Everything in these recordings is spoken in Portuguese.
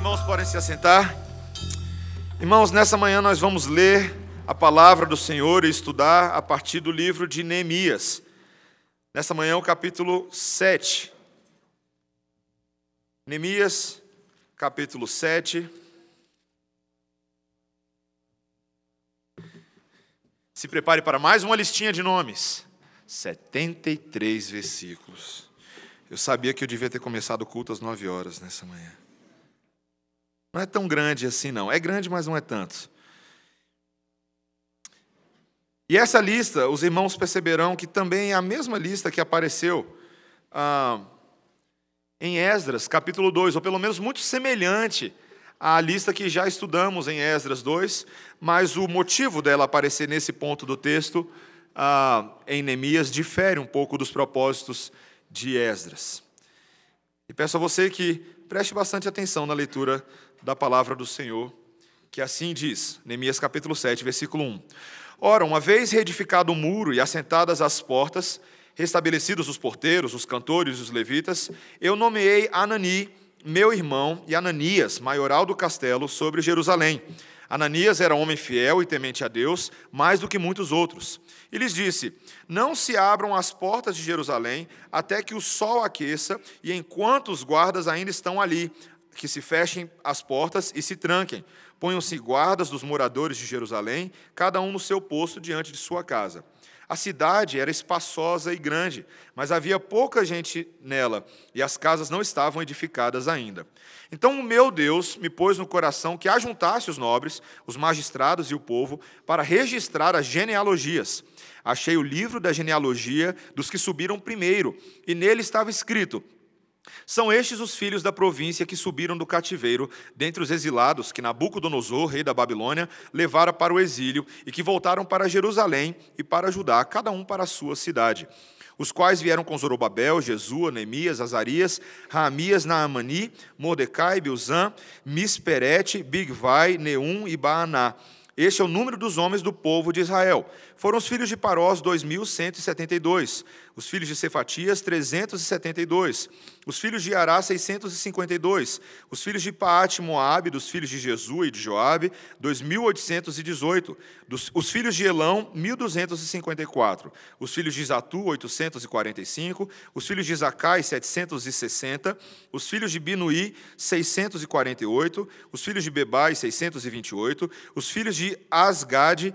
irmãos podem se assentar. Irmãos, nessa manhã nós vamos ler a palavra do Senhor e estudar a partir do livro de Neemias. Nessa manhã, o capítulo 7. Neemias, capítulo 7. Se prepare para mais uma listinha de nomes. 73 versículos. Eu sabia que eu devia ter começado o culto às 9 horas nessa manhã. Não é tão grande assim, não. É grande, mas não é tanto. E essa lista, os irmãos perceberão que também é a mesma lista que apareceu ah, em Esdras, capítulo 2, ou pelo menos muito semelhante à lista que já estudamos em Esdras 2, mas o motivo dela aparecer nesse ponto do texto, ah, em Neemias, difere um pouco dos propósitos de Esdras. E peço a você que preste bastante atenção na leitura da palavra do Senhor, que assim diz, Neemias capítulo 7, versículo 1. Ora, uma vez reedificado o muro e assentadas as portas, restabelecidos os porteiros, os cantores e os levitas, eu nomeei Anani, meu irmão, e Ananias, maioral do castelo, sobre Jerusalém. Ananias era homem fiel e temente a Deus, mais do que muitos outros. E lhes disse: Não se abram as portas de Jerusalém até que o sol aqueça, e enquanto os guardas ainda estão ali, que se fechem as portas e se tranquem. Ponham-se guardas dos moradores de Jerusalém, cada um no seu posto diante de sua casa. A cidade era espaçosa e grande, mas havia pouca gente nela, e as casas não estavam edificadas ainda. Então o meu Deus me pôs no coração que ajuntasse os nobres, os magistrados e o povo, para registrar as genealogias. Achei o livro da genealogia dos que subiram primeiro, e nele estava escrito: são estes os filhos da província que subiram do cativeiro, dentre os exilados que Nabucodonosor, rei da Babilônia, levara para o exílio e que voltaram para Jerusalém e para Judá, cada um para a sua cidade. Os quais vieram com Zorobabel, Jesua, Neemias, Azarias, Raamias, Naamani, Mordecai, Bilzã, Misperete, Bigvai, Neum e Baaná. Este é o número dos homens do povo de Israel. Foram os filhos de Parós, 2.172 os filhos de Cefatias, 372, os filhos de Ará, 652, os filhos de Paate, Moabe, dos filhos de Jesu e de Joabe, 2.818, os filhos de Elão, 1.254, os filhos de Zatu, 845, os filhos de Zacai, 760, os filhos de Binuí, 648, os filhos de Bebai, 628, os filhos de Asgade,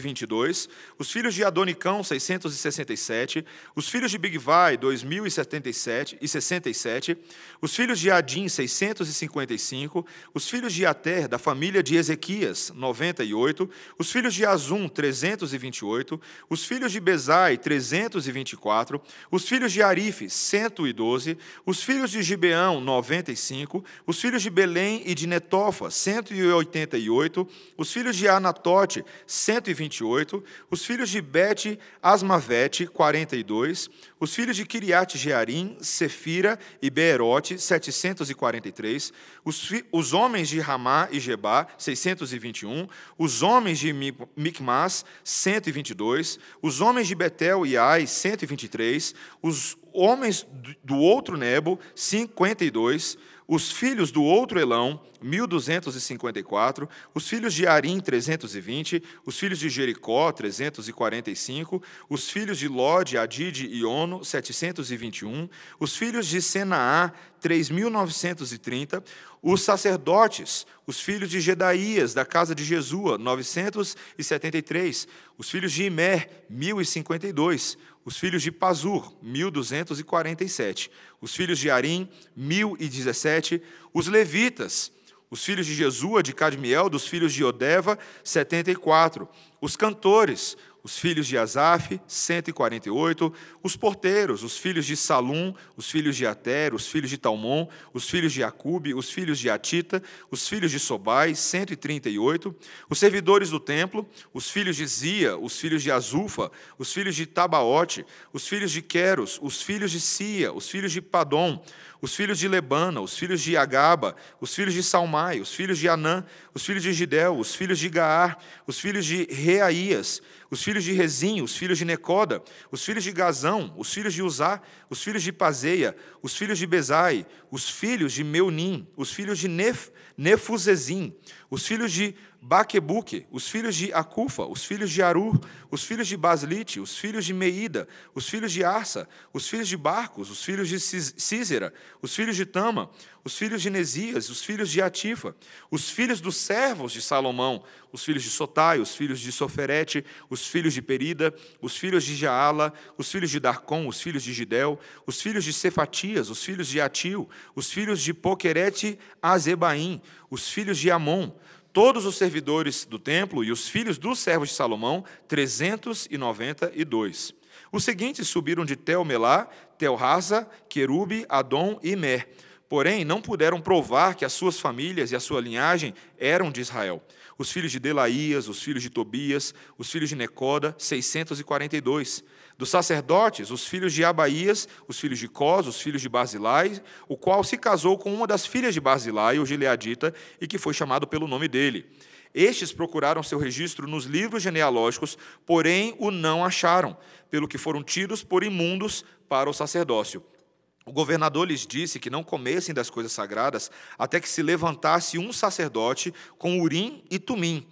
2.322, os filhos de Adonicão, 660 67, os filhos de Bigvai, 2077 e 67, os filhos de Adim, 655, os filhos de Ater, da família de Ezequias, 98, os filhos de Azum, 328, os filhos de Bezai, 324, os filhos de Arife, 112, os filhos de Gibeão, 95, os filhos de Belém e de Netofa, 188, os filhos de Anatote, 128, os filhos de Bet Asmavete, 42, os filhos de Kiriat Jearim, Sefira e Beerote, 743, os, os homens de Ramá e Gebá, 621, os homens de Micmas, 122, os homens de Betel e Ai, 123, os homens do outro Nebo, 52, os filhos do outro Elão, 1254, os filhos de Arim, 320, os filhos de Jericó, 345, os filhos de Lode, Adide e Ono, 721, os filhos de Senaá, 3.930, os sacerdotes, os filhos de Gedaías, da casa de Jesua, 973, os filhos de Imer, 1052, os filhos de Pazur, 1247, os filhos de Arim, 1017, os levitas, os filhos de Jesua, de Cadmiel, dos filhos de Odeva, 74, os cantores, os filhos de Asaf, 148, os porteiros, os filhos de Salum, os filhos de Ater, os filhos de Talmon, os filhos de Acube, os filhos de Atita, os filhos de Sobai, 138, os servidores do templo, os filhos de Zia, os filhos de Azufa, os filhos de Tabaote, os filhos de Queros, os filhos de Sia, os filhos de Padom, os filhos de Lebana, os filhos de Agaba, os filhos de Salmai, os filhos de Anã, os filhos de Gidel, os filhos de Gaar, os filhos de Reaías, os filhos de Rezim, os filhos de Necoda, os filhos de Gazão, os filhos de Uzá, os filhos de Pazeia, os filhos de Bezai, os filhos de Meunim, os filhos de Nef, Nefuzezim, os filhos de Baquebuque, os filhos de Acufa, os filhos de Aru, os filhos de Baslite, os filhos de Meida, os filhos de Arsa, os filhos de Barcos, os filhos de Císera, os filhos de Tama, os filhos de Nesias, os filhos de Atifa, os filhos dos servos de Salomão, os filhos de Sotai, os filhos de Soferete, os filhos de Perida, os filhos de Jaala, os filhos de Darcom, os filhos de Gidel, os filhos de Cefatias, os filhos de Atil, os filhos de Poquerete Azebaim, os filhos de Amon, todos os servidores do templo e os filhos dos servos de Salomão, 392. Os seguintes subiram de Tel-Melá, Tel-Rasa, Querube, Adom e Mer. Porém, não puderam provar que as suas famílias e a sua linhagem eram de Israel. Os filhos de Delaías, os filhos de Tobias, os filhos de Necoda, 642. Dos sacerdotes, os filhos de Abaías, os filhos de Cós, os filhos de Basilai, o qual se casou com uma das filhas de Basilai, o Gileadita, e que foi chamado pelo nome dele. Estes procuraram seu registro nos livros genealógicos, porém o não acharam, pelo que foram tidos por imundos para o sacerdócio. O governador lhes disse que não comessem das coisas sagradas até que se levantasse um sacerdote com urim e tumim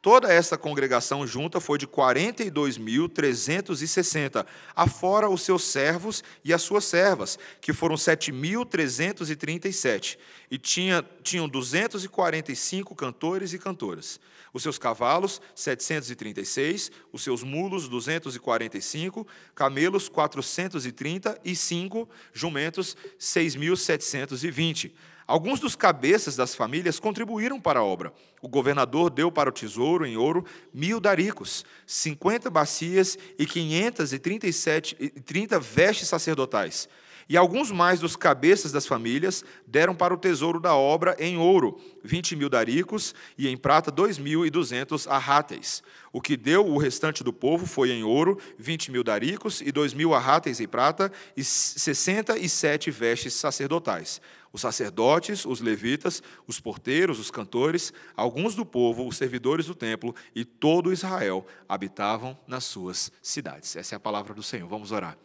Toda essa congregação junta foi de 42.360, afora os seus servos e as suas servas, que foram 7.337, e tinha, tinham 245 cantores e cantoras. Os seus cavalos, 736, os seus mulos, 245, camelos, 435, jumentos, 6.720. Alguns dos cabeças das famílias contribuíram para a obra. O governador deu para o tesouro em ouro mil daricos, 50 bacias e 537 30 vestes sacerdotais. E alguns mais dos cabeças das famílias deram para o tesouro da obra em ouro, 20 mil daricos, e em prata, 2.200 arráteis. O que deu o restante do povo foi em ouro, 20 mil daricos, e 2 mil arráteis em prata, e 67 vestes sacerdotais os sacerdotes, os levitas, os porteiros, os cantores, alguns do povo, os servidores do templo e todo Israel habitavam nas suas cidades. Essa é a palavra do Senhor. Vamos orar.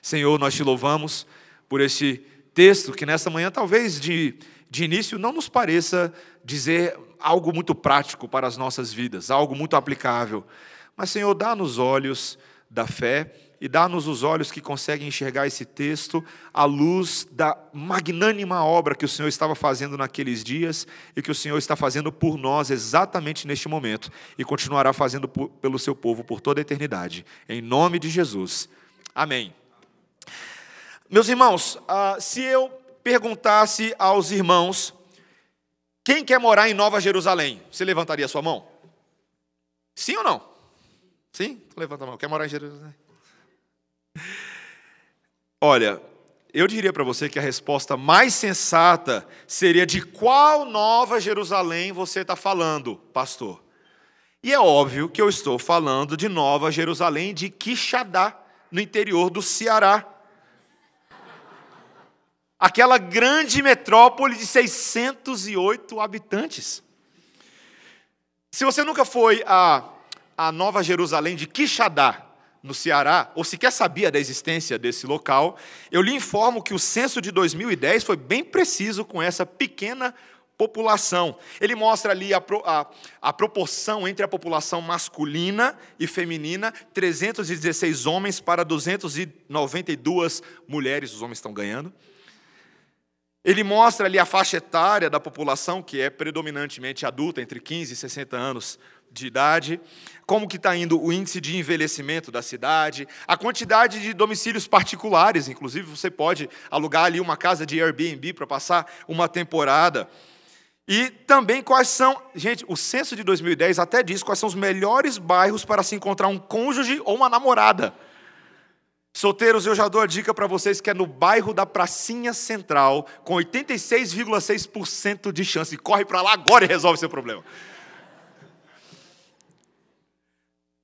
Senhor, nós te louvamos por este texto que nesta manhã, talvez de, de início, não nos pareça dizer algo muito prático para as nossas vidas, algo muito aplicável. Mas, Senhor, dá-nos olhos da fé e dá-nos os olhos que conseguem enxergar esse texto à luz da magnânima obra que o Senhor estava fazendo naqueles dias e que o Senhor está fazendo por nós exatamente neste momento e continuará fazendo por, pelo seu povo por toda a eternidade. Em nome de Jesus. Amém. Meus irmãos, ah, se eu perguntasse aos irmãos quem quer morar em Nova Jerusalém, você levantaria a sua mão? Sim ou não? Sim? Levanta a mão. Quer morar em Jerusalém? Olha, eu diria para você que a resposta mais sensata seria de qual Nova Jerusalém você está falando, pastor? E é óbvio que eu estou falando de Nova Jerusalém de Quixadá, no interior do Ceará. Aquela grande metrópole de 608 habitantes. Se você nunca foi a, a Nova Jerusalém de Quixadá, no Ceará, ou sequer sabia da existência desse local, eu lhe informo que o censo de 2010 foi bem preciso com essa pequena população. Ele mostra ali a, a, a, proporção entre a população masculina e feminina: 316 homens para 292 mulheres, os homens estão ganhando. Ele mostra ali a faixa etária da população, que é predominantemente adulta, entre 15 e 60 anos de idade, como que está indo o índice de envelhecimento da cidade, a quantidade de domicílios particulares, inclusive você pode alugar ali uma casa de Airbnb para passar uma temporada. E também quais são, gente, o censo de 2010 até diz quais são os melhores bairros para se encontrar um cônjuge ou uma namorada. Solteiros, eu já dou a dica para vocês que é no bairro da Pracinha Central, com 86,6% de chance. Corre para lá agora e resolve seu problema.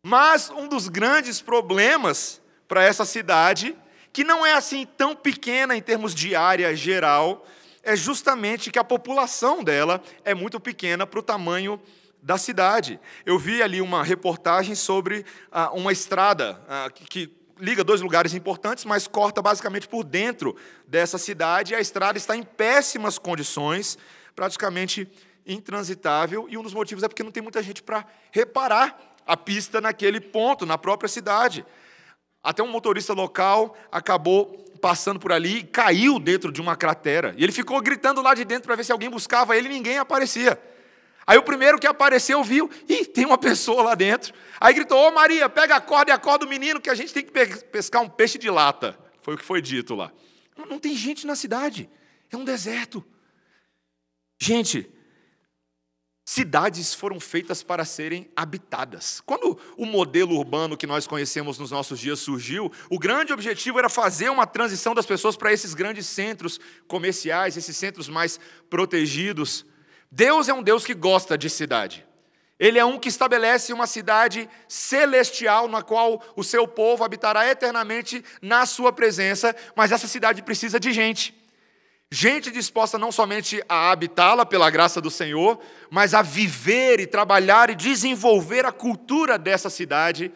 Mas um dos grandes problemas para essa cidade, que não é assim tão pequena em termos de área geral, é justamente que a população dela é muito pequena para o tamanho da cidade. Eu vi ali uma reportagem sobre ah, uma estrada ah, que, que liga dois lugares importantes, mas corta basicamente por dentro dessa cidade. E a estrada está em péssimas condições, praticamente intransitável. E um dos motivos é porque não tem muita gente para reparar a pista naquele ponto, na própria cidade. Até um motorista local acabou passando por ali e caiu dentro de uma cratera. E ele ficou gritando lá de dentro para ver se alguém buscava ele e ninguém aparecia. Aí o primeiro que apareceu viu, e tem uma pessoa lá dentro. Aí gritou: Ô Maria, pega a corda e acorda o menino que a gente tem que pescar um peixe de lata. Foi o que foi dito lá. Não tem gente na cidade, é um deserto. Gente, cidades foram feitas para serem habitadas. Quando o modelo urbano que nós conhecemos nos nossos dias surgiu, o grande objetivo era fazer uma transição das pessoas para esses grandes centros comerciais, esses centros mais protegidos. Deus é um Deus que gosta de cidade. Ele é um que estabelece uma cidade celestial na qual o seu povo habitará eternamente na sua presença, mas essa cidade precisa de gente. Gente disposta não somente a habitá-la pela graça do Senhor, mas a viver e trabalhar e desenvolver a cultura dessa cidade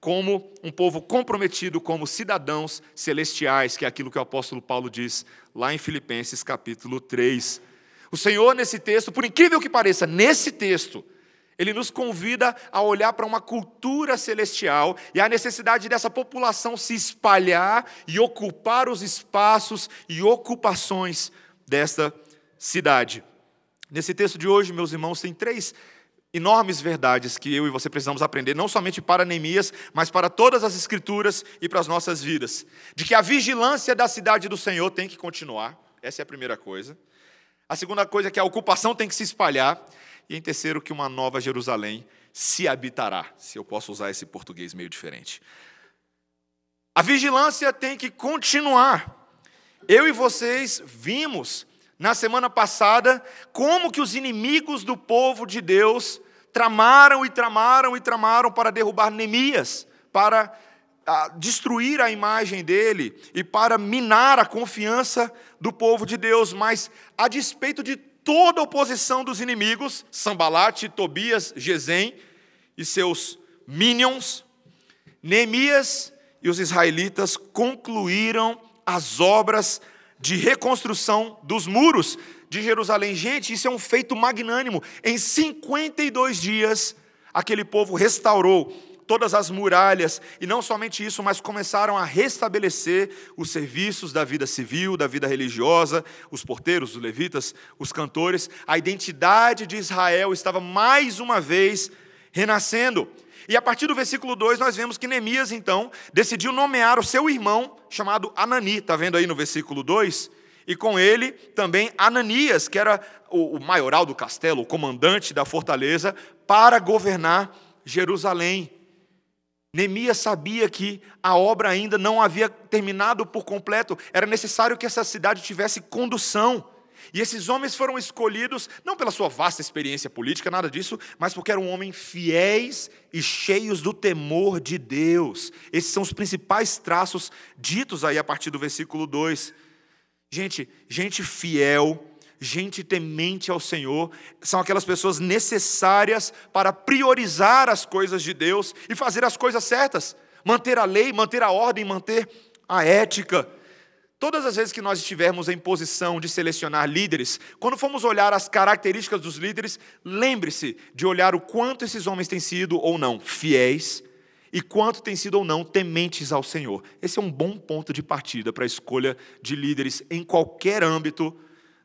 como um povo comprometido como cidadãos celestiais, que é aquilo que o apóstolo Paulo diz lá em Filipenses capítulo 3. O Senhor, nesse texto, por incrível que pareça, nesse texto, ele nos convida a olhar para uma cultura celestial e a necessidade dessa população se espalhar e ocupar os espaços e ocupações desta cidade. Nesse texto de hoje, meus irmãos, tem três enormes verdades que eu e você precisamos aprender, não somente para Neemias, mas para todas as Escrituras e para as nossas vidas. De que a vigilância da cidade do Senhor tem que continuar, essa é a primeira coisa. A segunda coisa é que a ocupação tem que se espalhar. E em terceiro, que uma nova Jerusalém se habitará, se eu posso usar esse português meio diferente. A vigilância tem que continuar. Eu e vocês vimos na semana passada como que os inimigos do povo de Deus tramaram e tramaram e tramaram para derrubar Neemias, para a destruir a imagem dele e para minar a confiança do povo de Deus, mas a despeito de toda a oposição dos inimigos, Sambalate, Tobias, Gesem e seus minions, Neemias e os israelitas concluíram as obras de reconstrução dos muros de Jerusalém. Gente, isso é um feito magnânimo. Em 52 dias, aquele povo restaurou todas as muralhas, e não somente isso, mas começaram a restabelecer os serviços da vida civil, da vida religiosa, os porteiros, os levitas, os cantores. A identidade de Israel estava mais uma vez renascendo. E a partir do versículo 2, nós vemos que Neemias, então, decidiu nomear o seu irmão, chamado Anani, está vendo aí no versículo 2? E com ele também Ananias, que era o maioral do castelo, o comandante da fortaleza, para governar Jerusalém. Neemias sabia que a obra ainda não havia terminado por completo, era necessário que essa cidade tivesse condução. E esses homens foram escolhidos não pela sua vasta experiência política, nada disso, mas porque eram homens fiéis e cheios do temor de Deus. Esses são os principais traços ditos aí a partir do versículo 2. Gente, gente fiel, gente temente ao Senhor, são aquelas pessoas necessárias para priorizar as coisas de Deus e fazer as coisas certas, manter a lei, manter a ordem, manter a ética. Todas as vezes que nós estivermos em posição de selecionar líderes, quando formos olhar as características dos líderes, lembre-se de olhar o quanto esses homens têm sido ou não fiéis e quanto têm sido ou não tementes ao Senhor. Esse é um bom ponto de partida para a escolha de líderes em qualquer âmbito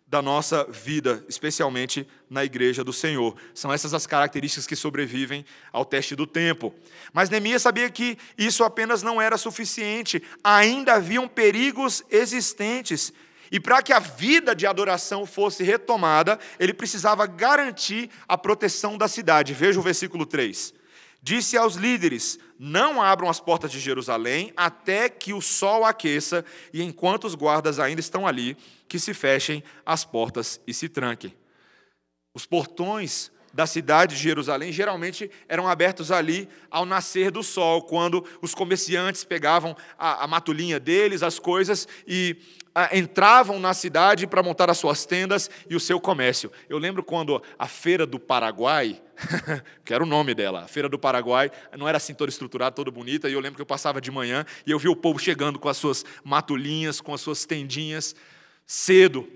da nossa vida, especialmente na igreja do Senhor. São essas as características que sobrevivem ao teste do tempo. Mas Neemias sabia que isso apenas não era suficiente, ainda haviam perigos existentes. E para que a vida de adoração fosse retomada, ele precisava garantir a proteção da cidade. Veja o versículo 3. Disse aos líderes: Não abram as portas de Jerusalém até que o sol aqueça, e enquanto os guardas ainda estão ali, que se fechem as portas e se tranquem. Os portões da cidade de Jerusalém geralmente eram abertos ali ao nascer do sol, quando os comerciantes pegavam a, a matulinha deles, as coisas, e a, entravam na cidade para montar as suas tendas e o seu comércio. Eu lembro quando a Feira do Paraguai, que era o nome dela, a Feira do Paraguai, não era assim toda estruturada, toda bonita, e eu lembro que eu passava de manhã e eu vi o povo chegando com as suas matulinhas, com as suas tendinhas, cedo,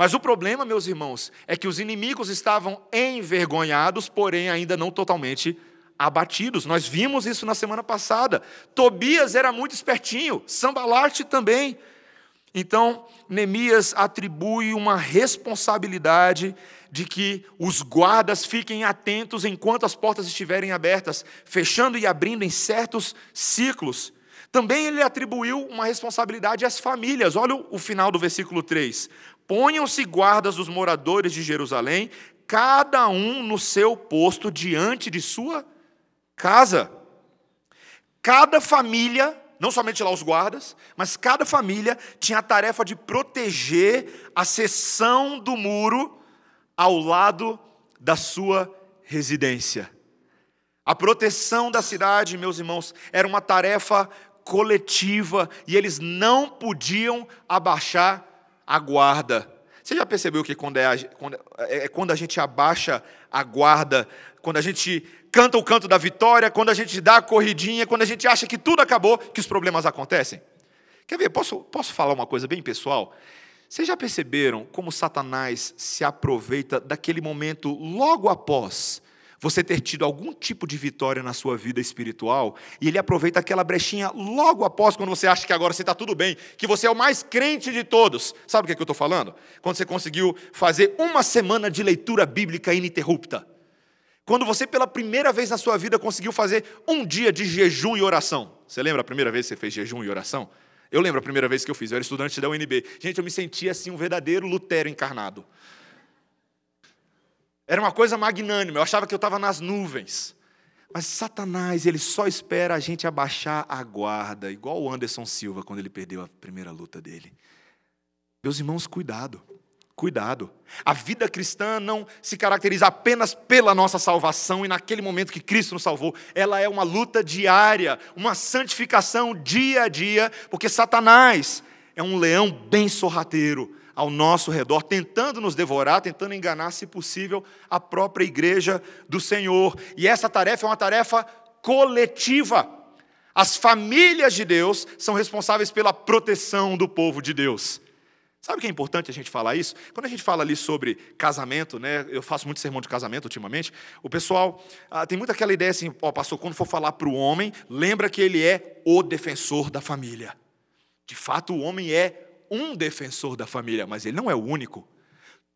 mas o problema, meus irmãos, é que os inimigos estavam envergonhados, porém ainda não totalmente abatidos. Nós vimos isso na semana passada. Tobias era muito espertinho, Sambalarte também. Então, Neemias atribui uma responsabilidade de que os guardas fiquem atentos enquanto as portas estiverem abertas, fechando e abrindo em certos ciclos. Também ele atribuiu uma responsabilidade às famílias. Olha o final do versículo 3. Ponham-se guardas os moradores de Jerusalém, cada um no seu posto diante de sua casa. Cada família, não somente lá os guardas, mas cada família tinha a tarefa de proteger a seção do muro ao lado da sua residência. A proteção da cidade, meus irmãos, era uma tarefa coletiva e eles não podiam abaixar a guarda. Você já percebeu que quando, é, quando, é, é quando a gente abaixa a guarda, quando a gente canta o canto da vitória, quando a gente dá a corridinha, quando a gente acha que tudo acabou, que os problemas acontecem? Quer ver? Posso, posso falar uma coisa bem pessoal? Vocês já perceberam como Satanás se aproveita daquele momento logo após você ter tido algum tipo de vitória na sua vida espiritual, e ele aproveita aquela brechinha logo após, quando você acha que agora você está tudo bem, que você é o mais crente de todos. Sabe o que, é que eu estou falando? Quando você conseguiu fazer uma semana de leitura bíblica ininterrupta. Quando você, pela primeira vez na sua vida, conseguiu fazer um dia de jejum e oração. Você lembra a primeira vez que você fez jejum e oração? Eu lembro a primeira vez que eu fiz, eu era estudante da UNB. Gente, eu me sentia assim um verdadeiro Lutero encarnado. Era uma coisa magnânima, eu achava que eu estava nas nuvens. Mas Satanás, ele só espera a gente abaixar a guarda, igual o Anderson Silva quando ele perdeu a primeira luta dele. Meus irmãos, cuidado, cuidado. A vida cristã não se caracteriza apenas pela nossa salvação e naquele momento que Cristo nos salvou. Ela é uma luta diária, uma santificação dia a dia, porque Satanás é um leão bem sorrateiro ao nosso redor, tentando nos devorar, tentando enganar, se possível, a própria igreja do Senhor. E essa tarefa é uma tarefa coletiva. As famílias de Deus são responsáveis pela proteção do povo de Deus. Sabe o que é importante a gente falar isso? Quando a gente fala ali sobre casamento, né, eu faço muito sermão de casamento ultimamente, o pessoal ah, tem muito aquela ideia assim, ó, pastor, quando for falar para o homem, lembra que ele é o defensor da família. De fato, o homem é um defensor da família, mas ele não é o único.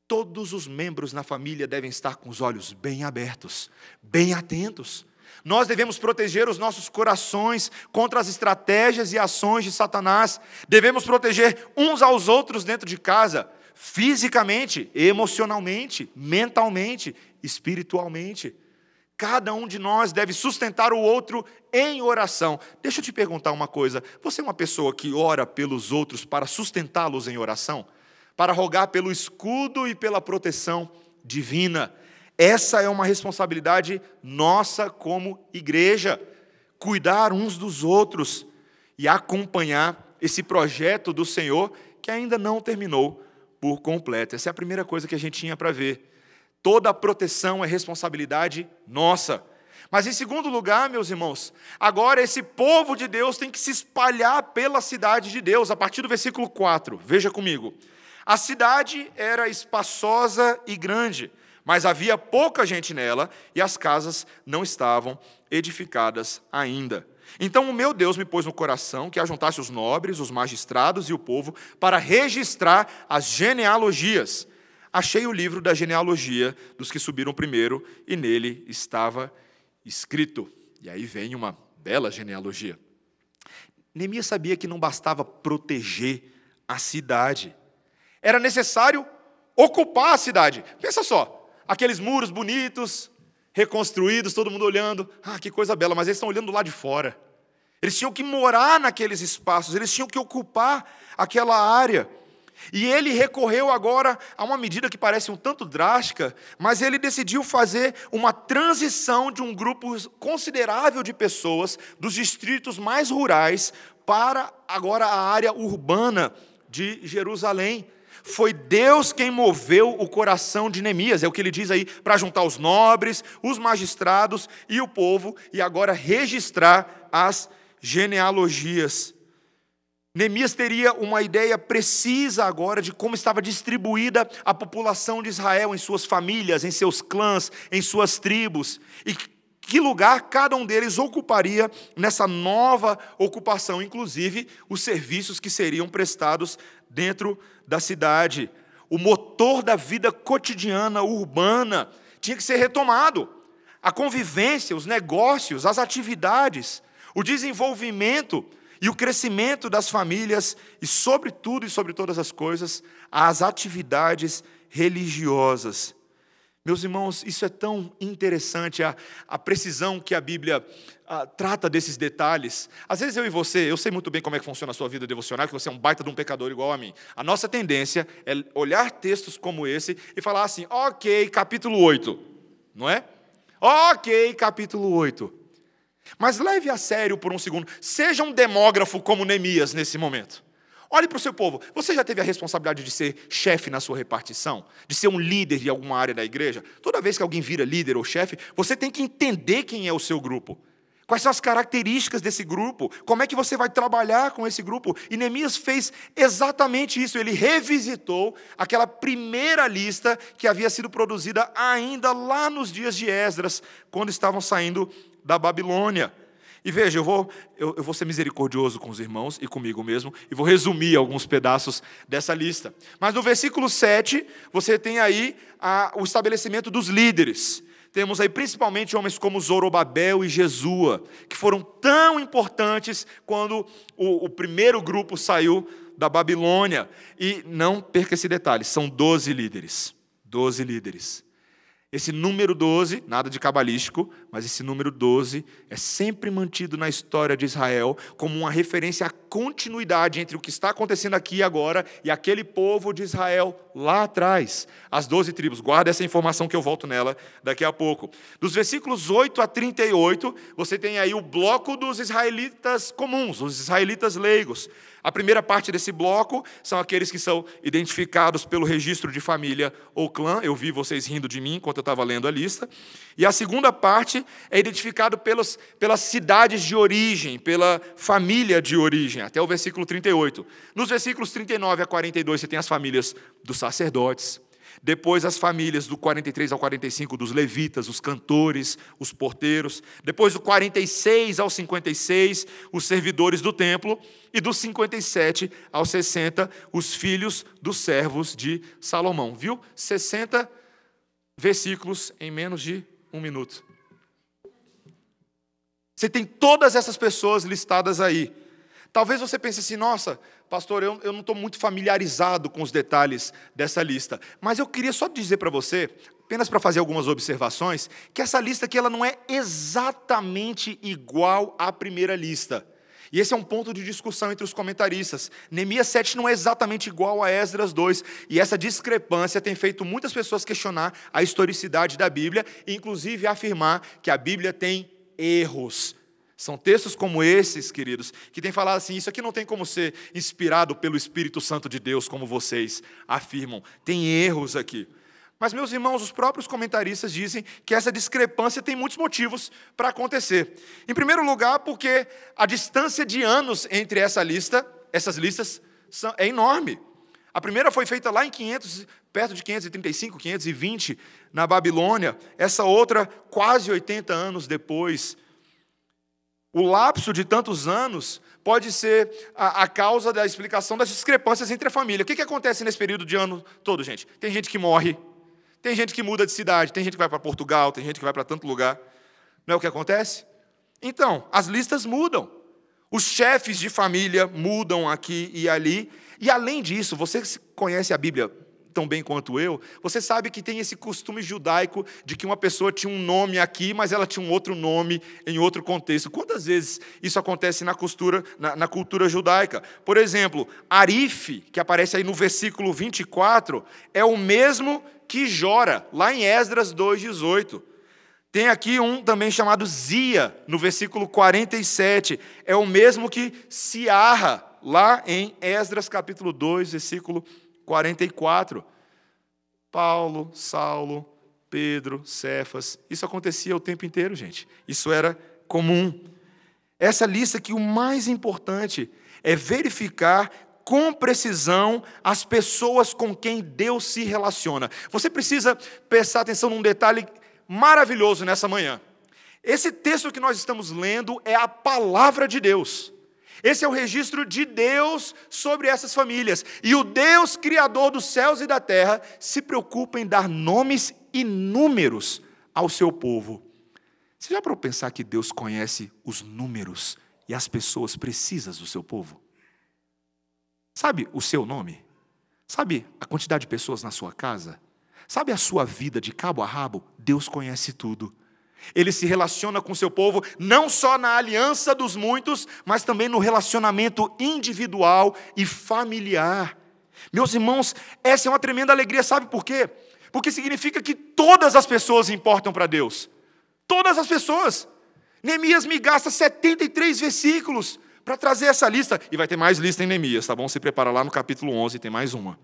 Todos os membros na família devem estar com os olhos bem abertos, bem atentos. Nós devemos proteger os nossos corações contra as estratégias e ações de Satanás. Devemos proteger uns aos outros dentro de casa, fisicamente, emocionalmente, mentalmente, espiritualmente. Cada um de nós deve sustentar o outro em oração. Deixa eu te perguntar uma coisa: você é uma pessoa que ora pelos outros para sustentá-los em oração? Para rogar pelo escudo e pela proteção divina? Essa é uma responsabilidade nossa como igreja. Cuidar uns dos outros e acompanhar esse projeto do Senhor que ainda não terminou por completo. Essa é a primeira coisa que a gente tinha para ver. Toda a proteção é responsabilidade nossa. Mas em segundo lugar, meus irmãos, agora esse povo de Deus tem que se espalhar pela cidade de Deus, a partir do versículo 4. Veja comigo. A cidade era espaçosa e grande, mas havia pouca gente nela e as casas não estavam edificadas ainda. Então o meu Deus me pôs no coração que ajuntasse os nobres, os magistrados e o povo para registrar as genealogias achei o livro da genealogia dos que subiram primeiro e nele estava escrito. E aí vem uma bela genealogia. Neemias sabia que não bastava proteger a cidade, era necessário ocupar a cidade. Pensa só, aqueles muros bonitos, reconstruídos, todo mundo olhando, ah, que coisa bela, mas eles estão olhando lá de fora. Eles tinham que morar naqueles espaços, eles tinham que ocupar aquela área. E ele recorreu agora a uma medida que parece um tanto drástica, mas ele decidiu fazer uma transição de um grupo considerável de pessoas dos distritos mais rurais para agora a área urbana de Jerusalém. Foi Deus quem moveu o coração de Neemias, é o que ele diz aí, para juntar os nobres, os magistrados e o povo, e agora registrar as genealogias. Neemias teria uma ideia precisa agora de como estava distribuída a população de Israel em suas famílias, em seus clãs, em suas tribos, e que lugar cada um deles ocuparia nessa nova ocupação, inclusive os serviços que seriam prestados dentro da cidade. O motor da vida cotidiana urbana tinha que ser retomado. A convivência, os negócios, as atividades, o desenvolvimento e o crescimento das famílias e, sobretudo e sobre todas as coisas, as atividades religiosas. Meus irmãos, isso é tão interessante, a, a precisão que a Bíblia a, trata desses detalhes. Às vezes eu e você, eu sei muito bem como é que funciona a sua vida devocional, que você é um baita de um pecador igual a mim. A nossa tendência é olhar textos como esse e falar assim, ok, capítulo 8, não é? Ok, capítulo 8. Mas leve a sério por um segundo. Seja um demógrafo como Neemias nesse momento. Olhe para o seu povo. Você já teve a responsabilidade de ser chefe na sua repartição? De ser um líder de alguma área da igreja? Toda vez que alguém vira líder ou chefe, você tem que entender quem é o seu grupo. Quais são as características desse grupo? Como é que você vai trabalhar com esse grupo? E Neemias fez exatamente isso. Ele revisitou aquela primeira lista que havia sido produzida ainda lá nos dias de Esdras, quando estavam saindo da Babilônia. E veja, eu vou, eu, eu, vou ser misericordioso com os irmãos e comigo mesmo, e vou resumir alguns pedaços dessa lista. Mas no versículo 7, você tem aí a, o estabelecimento dos líderes. Temos aí principalmente homens como Zorobabel e Jesua, que foram tão importantes quando o, o primeiro grupo saiu da Babilônia. E não perca esse detalhe: são 12 líderes. 12 líderes. Esse número 12, nada de cabalístico, mas esse número 12 é sempre mantido na história de Israel como uma referência à continuidade entre o que está acontecendo aqui e agora e aquele povo de Israel lá atrás. As 12 tribos, guarda essa informação que eu volto nela daqui a pouco. Dos versículos 8 a 38, você tem aí o bloco dos israelitas comuns, os israelitas leigos. A primeira parte desse bloco são aqueles que são identificados pelo registro de família ou clã. Eu vi vocês rindo de mim enquanto eu estava lendo a lista. E a segunda parte é identificado pelos, pelas cidades de origem, pela família de origem, até o versículo 38. Nos versículos 39 a 42, você tem as famílias dos sacerdotes, depois as famílias do 43 ao 45 dos levitas, os cantores, os porteiros. Depois do 46 ao 56, os servidores do templo. E do 57 ao 60, os filhos dos servos de Salomão. Viu? 60 versículos em menos de um minuto. Você tem todas essas pessoas listadas aí. Talvez você pense assim, nossa, pastor, eu, eu não estou muito familiarizado com os detalhes dessa lista. Mas eu queria só dizer para você, apenas para fazer algumas observações, que essa lista aqui ela não é exatamente igual à primeira lista. E esse é um ponto de discussão entre os comentaristas. Neemias 7 não é exatamente igual a Esdras 2, e essa discrepância tem feito muitas pessoas questionar a historicidade da Bíblia, e inclusive afirmar que a Bíblia tem erros são textos como esses, queridos, que tem falado assim: isso aqui não tem como ser inspirado pelo Espírito Santo de Deus, como vocês afirmam. Tem erros aqui. Mas, meus irmãos, os próprios comentaristas dizem que essa discrepância tem muitos motivos para acontecer. Em primeiro lugar, porque a distância de anos entre essa lista, essas listas, é enorme. A primeira foi feita lá em 500, perto de 535, 520, na Babilônia. Essa outra, quase 80 anos depois, o lapso de tantos anos pode ser a, a, causa da explicação das discrepâncias entre a família. O que, que acontece nesse período de ano todo, gente? Tem gente que morre, tem gente que muda de cidade, tem gente que vai para Portugal, tem gente que vai para tanto lugar. Não é o que acontece? Então, as listas mudam. Os chefes de família mudam aqui e ali. E além disso, você conhece a Bíblia tão bem quanto eu, você sabe que tem esse costume judaico de que uma pessoa tinha um nome aqui, mas ela tinha um outro nome em outro contexto. Quantas vezes isso acontece na, costura, na, na cultura judaica? Por exemplo, Arif, que aparece aí no versículo 24, é o mesmo que Jora, lá em Esdras 2,18. Tem aqui um também chamado Zia, no versículo 47. É o mesmo que Ciarra, lá em Esdras capítulo 2, versículo 44. Paulo, Saulo, Pedro, Cefas. Isso acontecia o tempo inteiro, gente. Isso era comum. Essa lista que o mais importante é verificar com precisão as pessoas com quem Deus se relaciona. Você precisa prestar atenção num detalhe maravilhoso nessa manhã. Esse texto que nós estamos lendo é a palavra de Deus. Esse é o registro de Deus sobre essas famílias. E o Deus criador dos céus e da terra se preocupa em dar nomes e números ao seu povo. Você já para pensar que Deus conhece os números e as pessoas precisas do seu povo? Sabe o seu nome? Sabe a quantidade de pessoas na sua casa? Sabe a sua vida de cabo a rabo? Deus conhece tudo. Ele se relaciona com seu povo não só na aliança dos muitos, mas também no relacionamento individual e familiar. Meus irmãos, essa é uma tremenda alegria, sabe por quê? Porque significa que todas as pessoas importam para Deus. Todas as pessoas. Neemias me gasta 73 versículos para trazer essa lista. E vai ter mais lista em Neemias, tá bom? Se prepara lá no capítulo 11, tem mais uma.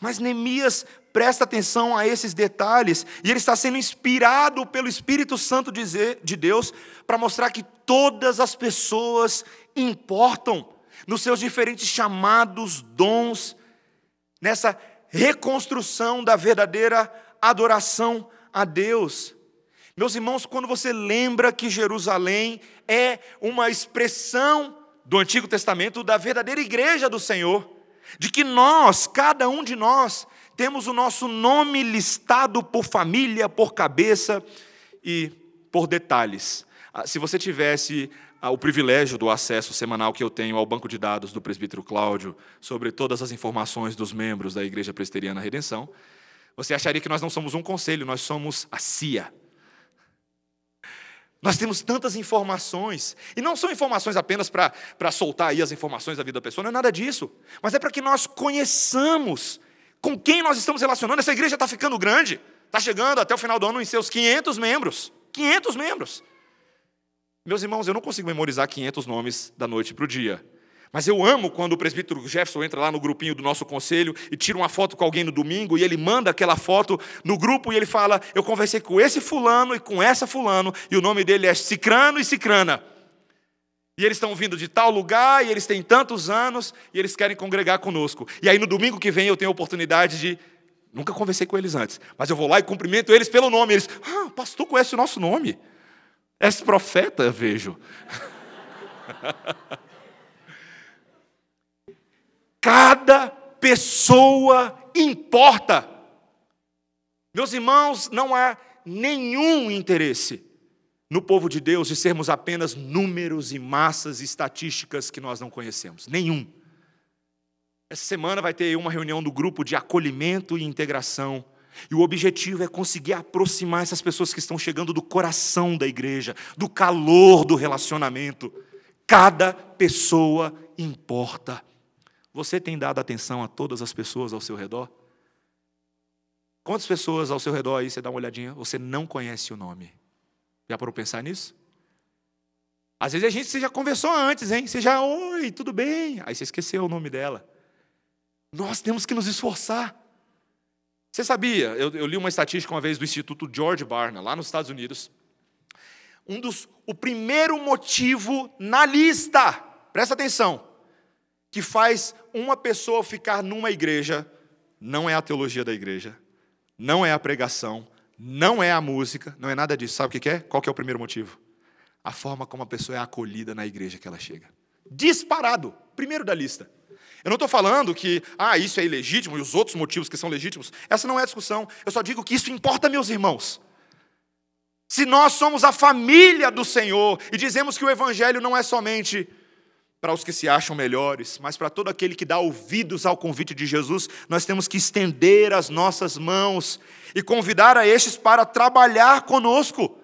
Mas Neemias presta atenção a esses detalhes e ele está sendo inspirado pelo Espírito Santo de Deus para mostrar que todas as pessoas importam nos seus diferentes chamados, dons, nessa reconstrução da verdadeira adoração a Deus. Meus irmãos, quando você lembra que Jerusalém é uma expressão do Antigo Testamento da verdadeira igreja do Senhor, de que nós, cada um de nós, temos o nosso nome listado por família, por cabeça e por detalhes. Ah, se você tivesse ah, o privilégio do acesso semanal que eu tenho ao banco de dados do presbítero Cláudio sobre todas as informações dos membros da Igreja Presbiteriana Redenção, você acharia que nós não somos um conselho, nós somos a CIA. Nós temos tantas informações, e não são informações apenas para soltar aí as informações da vida da pessoa, não é nada disso, mas é para que nós conheçamos com quem nós estamos relacionando. Essa igreja está ficando grande, está chegando até o final do ano em seus 500 membros. 500 membros. Meus irmãos, eu não consigo memorizar 500 nomes da noite para o dia, mas eu amo quando o presbítero Jefferson entra lá no grupinho do nosso conselho e tira uma foto com alguém no domingo e ele manda aquela foto no grupo e ele fala: Eu conversei com esse fulano e com essa fulano, e o nome dele é Cicrano e Cicrana. E eles estão vindo de tal lugar, e eles têm tantos anos, e eles querem congregar conosco. E aí no domingo que vem eu tenho a oportunidade de. Nunca conversei com eles antes, mas eu vou lá e cumprimento eles pelo nome. Eles, ah, pastor conhece o nosso nome. És profeta, vejo. Cada pessoa importa. Meus irmãos, não há nenhum interesse no povo de Deus de sermos apenas números e massas estatísticas que nós não conhecemos. Nenhum. Essa semana vai ter uma reunião do grupo de acolhimento e integração. E o objetivo é conseguir aproximar essas pessoas que estão chegando do coração da igreja, do calor do relacionamento. Cada pessoa importa. Você tem dado atenção a todas as pessoas ao seu redor? Quantas pessoas ao seu redor aí, você dá uma olhadinha, você não conhece o nome? Já parou pensar nisso? Às vezes a gente já conversou antes, hein? Você já, oi, tudo bem? Aí você esqueceu o nome dela. Nós temos que nos esforçar. Você sabia? Eu, eu li uma estatística uma vez do Instituto George Barna, lá nos Estados Unidos. Um dos, o primeiro motivo na lista, presta atenção, que faz uma pessoa ficar numa igreja não é a teologia da igreja, não é a pregação, não é a música, não é nada disso. Sabe o que é? Qual que é o primeiro motivo? A forma como a pessoa é acolhida na igreja que ela chega. Disparado, primeiro da lista. Eu não estou falando que, ah, isso é ilegítimo e os outros motivos que são legítimos. Essa não é a discussão. Eu só digo que isso importa, meus irmãos. Se nós somos a família do Senhor e dizemos que o Evangelho não é somente para os que se acham melhores, mas para todo aquele que dá ouvidos ao convite de Jesus, nós temos que estender as nossas mãos e convidar a estes para trabalhar conosco.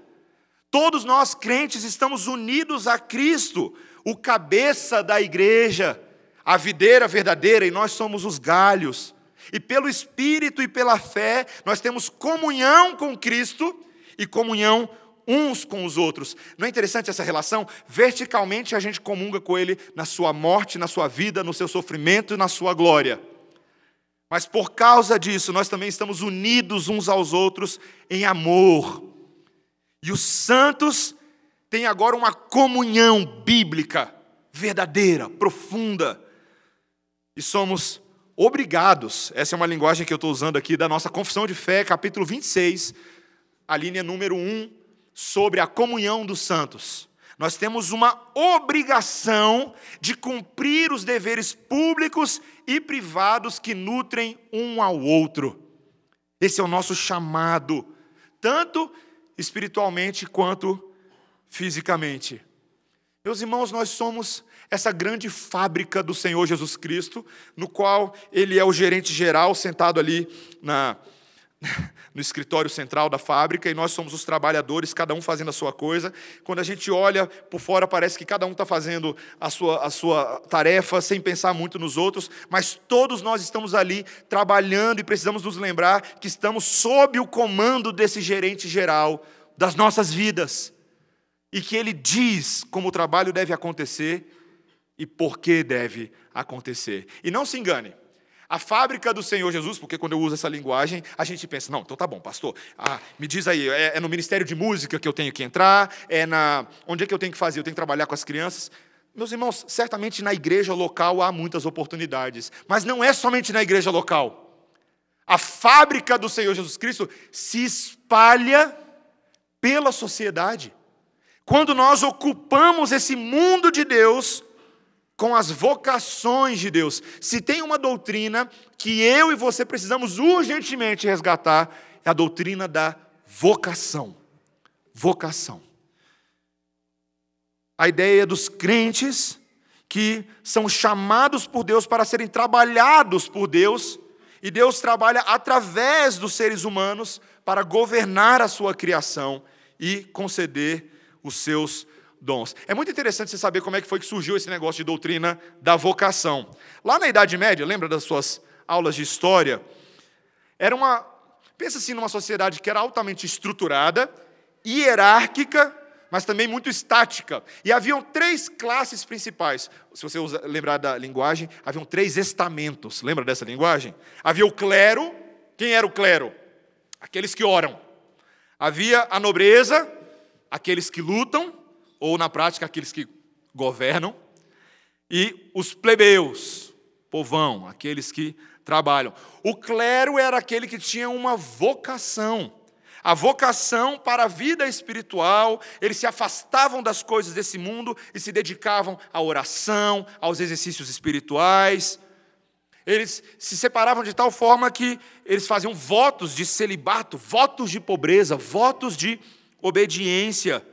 Todos nós crentes estamos unidos a Cristo, o cabeça da igreja, a videira verdadeira, e nós somos os galhos. E pelo Espírito e pela fé, nós temos comunhão com Cristo e comunhão uns com os outros. Não é interessante essa relação? Verticalmente a gente comunga com Ele na sua morte, na sua vida, no seu sofrimento e na sua glória. Mas por causa disso, nós também estamos unidos uns aos outros em amor. E os santos têm agora uma comunhão bíblica, verdadeira, profunda. E somos obrigados, essa é uma linguagem que eu estou usando aqui da nossa confissão de fé, capítulo 26, a linha número 1, sobre a comunhão dos santos. Nós temos uma obrigação de cumprir os deveres públicos e privados que nutrem um ao outro. Esse é o nosso chamado, tanto espiritualmente quanto fisicamente. Meus irmãos, nós somos essa grande fábrica do Senhor Jesus Cristo, no qual Ele é o gerente geral, sentado ali na, no escritório central da fábrica, e nós somos os trabalhadores, cada um fazendo a sua coisa. Quando a gente olha por fora, parece que cada um está fazendo a sua, a sua tarefa sem pensar muito nos outros, mas todos nós estamos ali trabalhando e precisamos nos lembrar que estamos sob o comando desse gerente geral das nossas vidas e que ele diz como o trabalho deve acontecer e por que deve acontecer. E não se engane, a fábrica do Senhor Jesus, porque quando eu uso essa linguagem, a gente pensa, não, então tá bom, pastor, ah, me diz aí, é, é, no Ministério de Música que eu tenho que entrar, é na. Onde é que eu tenho que fazer? Eu tenho que trabalhar com as crianças. Meus irmãos, certamente na igreja local há muitas oportunidades, mas não é somente na igreja local. A fábrica do Senhor Jesus Cristo se espalha pela sociedade. Quando nós ocupamos esse mundo de Deus, com as vocações de Deus. Se tem uma doutrina que eu e você precisamos urgentemente resgatar, é a doutrina da vocação. Vocação. A ideia dos crentes que são chamados por Deus para serem trabalhados por Deus, e Deus trabalha através dos seres humanos para governar a sua criação e conceder os seus dons. É muito interessante você saber como é que foi que surgiu esse negócio de doutrina da vocação. Lá na Idade Média, lembra das suas aulas de história? Era uma. Pensa assim numa sociedade que era altamente estruturada, hierárquica, mas também muito estática. E haviam três classes principais. Se você usa, lembrar da linguagem, haviam três estamentos. Lembra dessa linguagem? Havia o clero. Quem era o clero? Aqueles que oram. Havia a nobreza, aqueles que lutam ou na prática aqueles que governam, e os plebeus, povão, aqueles que trabalham. O clero era aquele que tinha uma vocação. A vocação para a vida espiritual, eles se afastavam das coisas desse mundo e se dedicavam à oração, aos exercícios espirituais. Eles se separavam de tal forma que eles faziam votos de celibato, votos de pobreza, votos de obediência.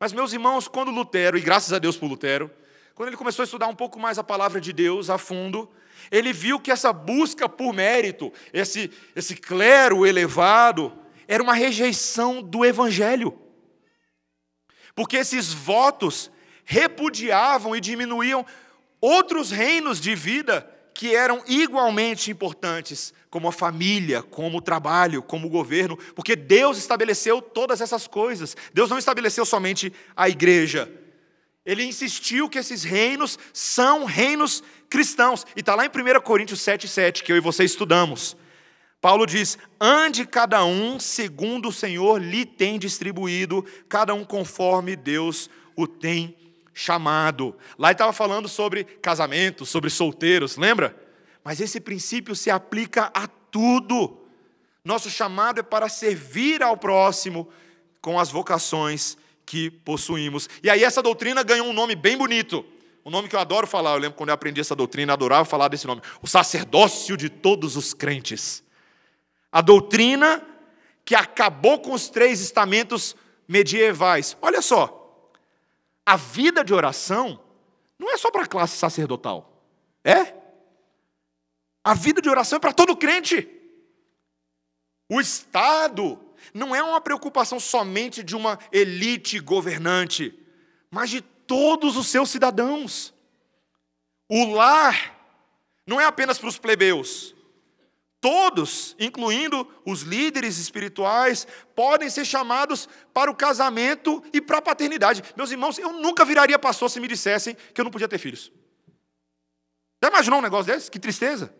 Mas, meus irmãos, quando Lutero, e graças a Deus por Lutero, quando ele começou a estudar um pouco mais a palavra de Deus a fundo, ele viu que essa busca por mérito, esse, esse clero elevado, era uma rejeição do evangelho. Porque esses votos repudiavam e diminuíam outros reinos de vida que eram igualmente importantes, como a família, como o trabalho, como o governo, porque Deus estabeleceu todas essas coisas. Deus não estabeleceu somente a igreja. Ele insistiu que esses reinos são reinos cristãos. E está lá em 1 Coríntios 7,7, que eu e você estudamos. Paulo diz: ande cada um segundo o Senhor lhe tem distribuído, cada um conforme Deus o tem chamado. Lá ele estava falando sobre casamento, sobre solteiros, lembra? Mas esse princípio se aplica a tudo. Nosso chamado é para servir ao próximo com as vocações que possuímos. E aí essa doutrina ganhou um nome bem bonito. Um nome que eu adoro falar. Eu lembro quando eu aprendi essa doutrina, adorava falar desse nome. O sacerdócio de todos os crentes. A doutrina que acabou com os três estamentos medievais. Olha só, a vida de oração não é só para a classe sacerdotal. É? A vida de oração é para todo crente. O Estado não é uma preocupação somente de uma elite governante, mas de todos os seus cidadãos. O lar não é apenas para os plebeus. Todos, incluindo os líderes espirituais, podem ser chamados para o casamento e para a paternidade. Meus irmãos, eu nunca viraria pastor se me dissessem que eu não podia ter filhos. Já imaginou um negócio desse? Que tristeza.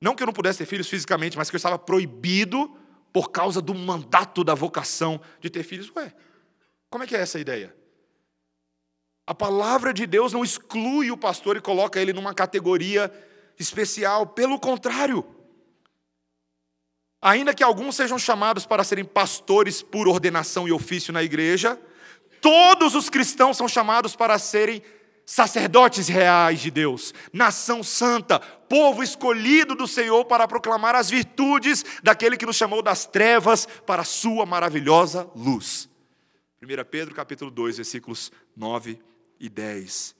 Não que eu não pudesse ter filhos fisicamente, mas que eu estava proibido por causa do mandato da vocação de ter filhos. Ué, como é que é essa ideia? A palavra de Deus não exclui o pastor e coloca ele numa categoria especial, pelo contrário. Ainda que alguns sejam chamados para serem pastores por ordenação e ofício na igreja, todos os cristãos são chamados para serem sacerdotes reais de Deus, nação santa, povo escolhido do Senhor para proclamar as virtudes daquele que nos chamou das trevas para a sua maravilhosa luz. 1 Pedro capítulo 2, versículos 9 e 10.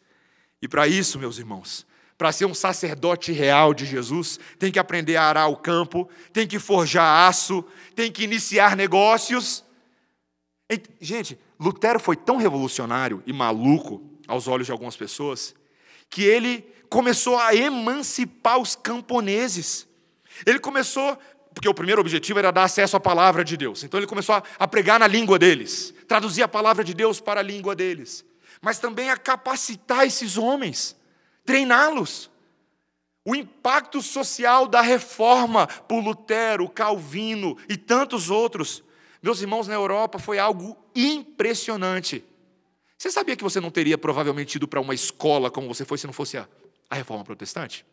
E para isso, meus irmãos, para ser um sacerdote real de Jesus, tem que aprender a arar o campo, tem que forjar aço, tem que iniciar negócios. Gente, Lutero foi tão revolucionário e maluco aos olhos de algumas pessoas, que ele começou a emancipar os camponeses. Ele começou, porque o primeiro objetivo era dar acesso à palavra de Deus. Então ele começou a, a pregar na língua deles, traduzir a palavra de Deus para a língua deles, mas também a capacitar esses homens, treiná-los. O impacto social da reforma por Lutero, Calvino e tantos outros, meus irmãos na Europa, foi algo impressionante. Você sabia que você não teria provavelmente ido para uma escola como você foi se não fosse a, a reforma protestante?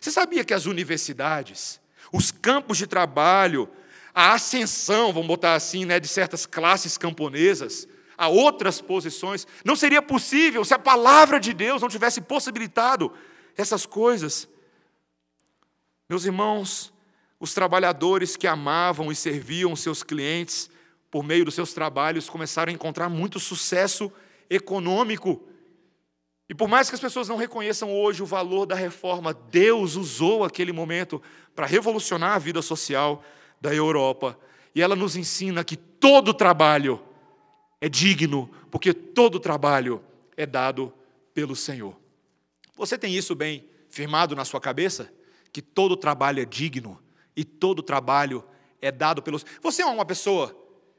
Você sabia que as universidades, os campos de trabalho, a ascensão, vamos botar assim, né, de certas classes camponesas, a outras posições, não seria possível se a palavra de Deus não tivesse possibilitado essas coisas. Meus irmãos, os trabalhadores que amavam e serviam seus clientes por meio dos seus trabalhos, começaram a encontrar muito sucesso econômico. E por mais que as pessoas não reconheçam hoje o valor da reforma, Deus usou aquele momento para revolucionar a vida social da Europa. E ela nos ensina que todo trabalho é digno, porque todo trabalho é dado pelo Senhor. Você tem isso bem firmado na sua cabeça? Que todo trabalho é digno e todo trabalho é dado pelos. Você é uma pessoa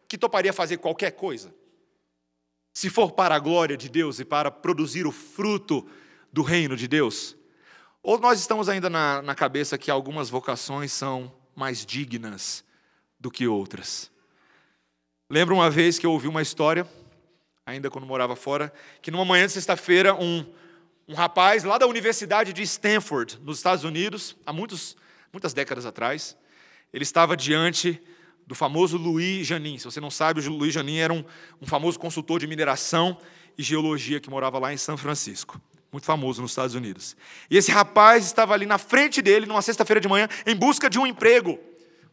que toparia fazer qualquer coisa. Se for para a glória de Deus e para produzir o fruto do reino de Deus, ou nós estamos ainda na, na cabeça que algumas vocações são mais dignas do que outras. Lembro uma vez que eu ouvi uma história, ainda quando morava fora, que numa manhã de sexta-feira, um, um rapaz lá da Universidade de Stanford, nos Estados Unidos, há muitos, muitas décadas atrás, ele estava diante do famoso Louis Janin. Se você não sabe, o Louis Janin era um, um famoso consultor de mineração e geologia que morava lá em São Francisco muito famoso nos Estados Unidos. E esse rapaz estava ali na frente dele, numa sexta-feira de manhã, em busca de um emprego,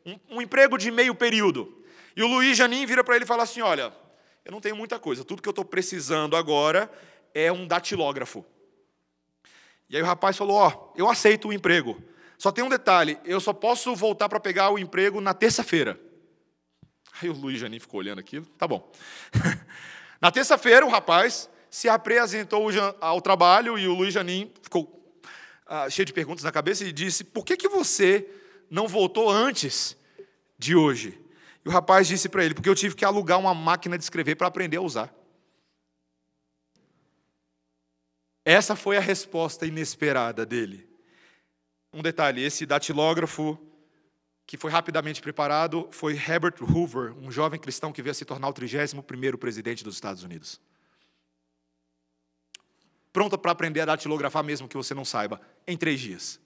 um, um, emprego de meio período. E o Luiz Janin vira para ele e fala assim: Olha, eu não tenho muita coisa, tudo que eu estou precisando agora é um datilógrafo. E aí o rapaz falou: Ó, eu aceito o emprego, só tem um detalhe, eu só posso voltar para pegar o emprego na terça-feira. Aí o Luiz Janin ficou olhando aquilo, tá bom. Na terça-feira, o rapaz se apresentou ao trabalho e o Luiz Janin ficou ah, cheio de perguntas na cabeça e disse: Por que, que você não voltou antes de hoje? E o rapaz disse para ele: Porque eu tive que alugar uma máquina de escrever para aprender a usar. Essa foi a resposta inesperada dele. Um detalhe: esse datilógrafo que foi rapidamente preparado foi Herbert Hoover, um jovem cristão que veio a se tornar o 31º presidente dos Estados Unidos. Pronto para aprender a datilografar mesmo que você não saiba, em três dias.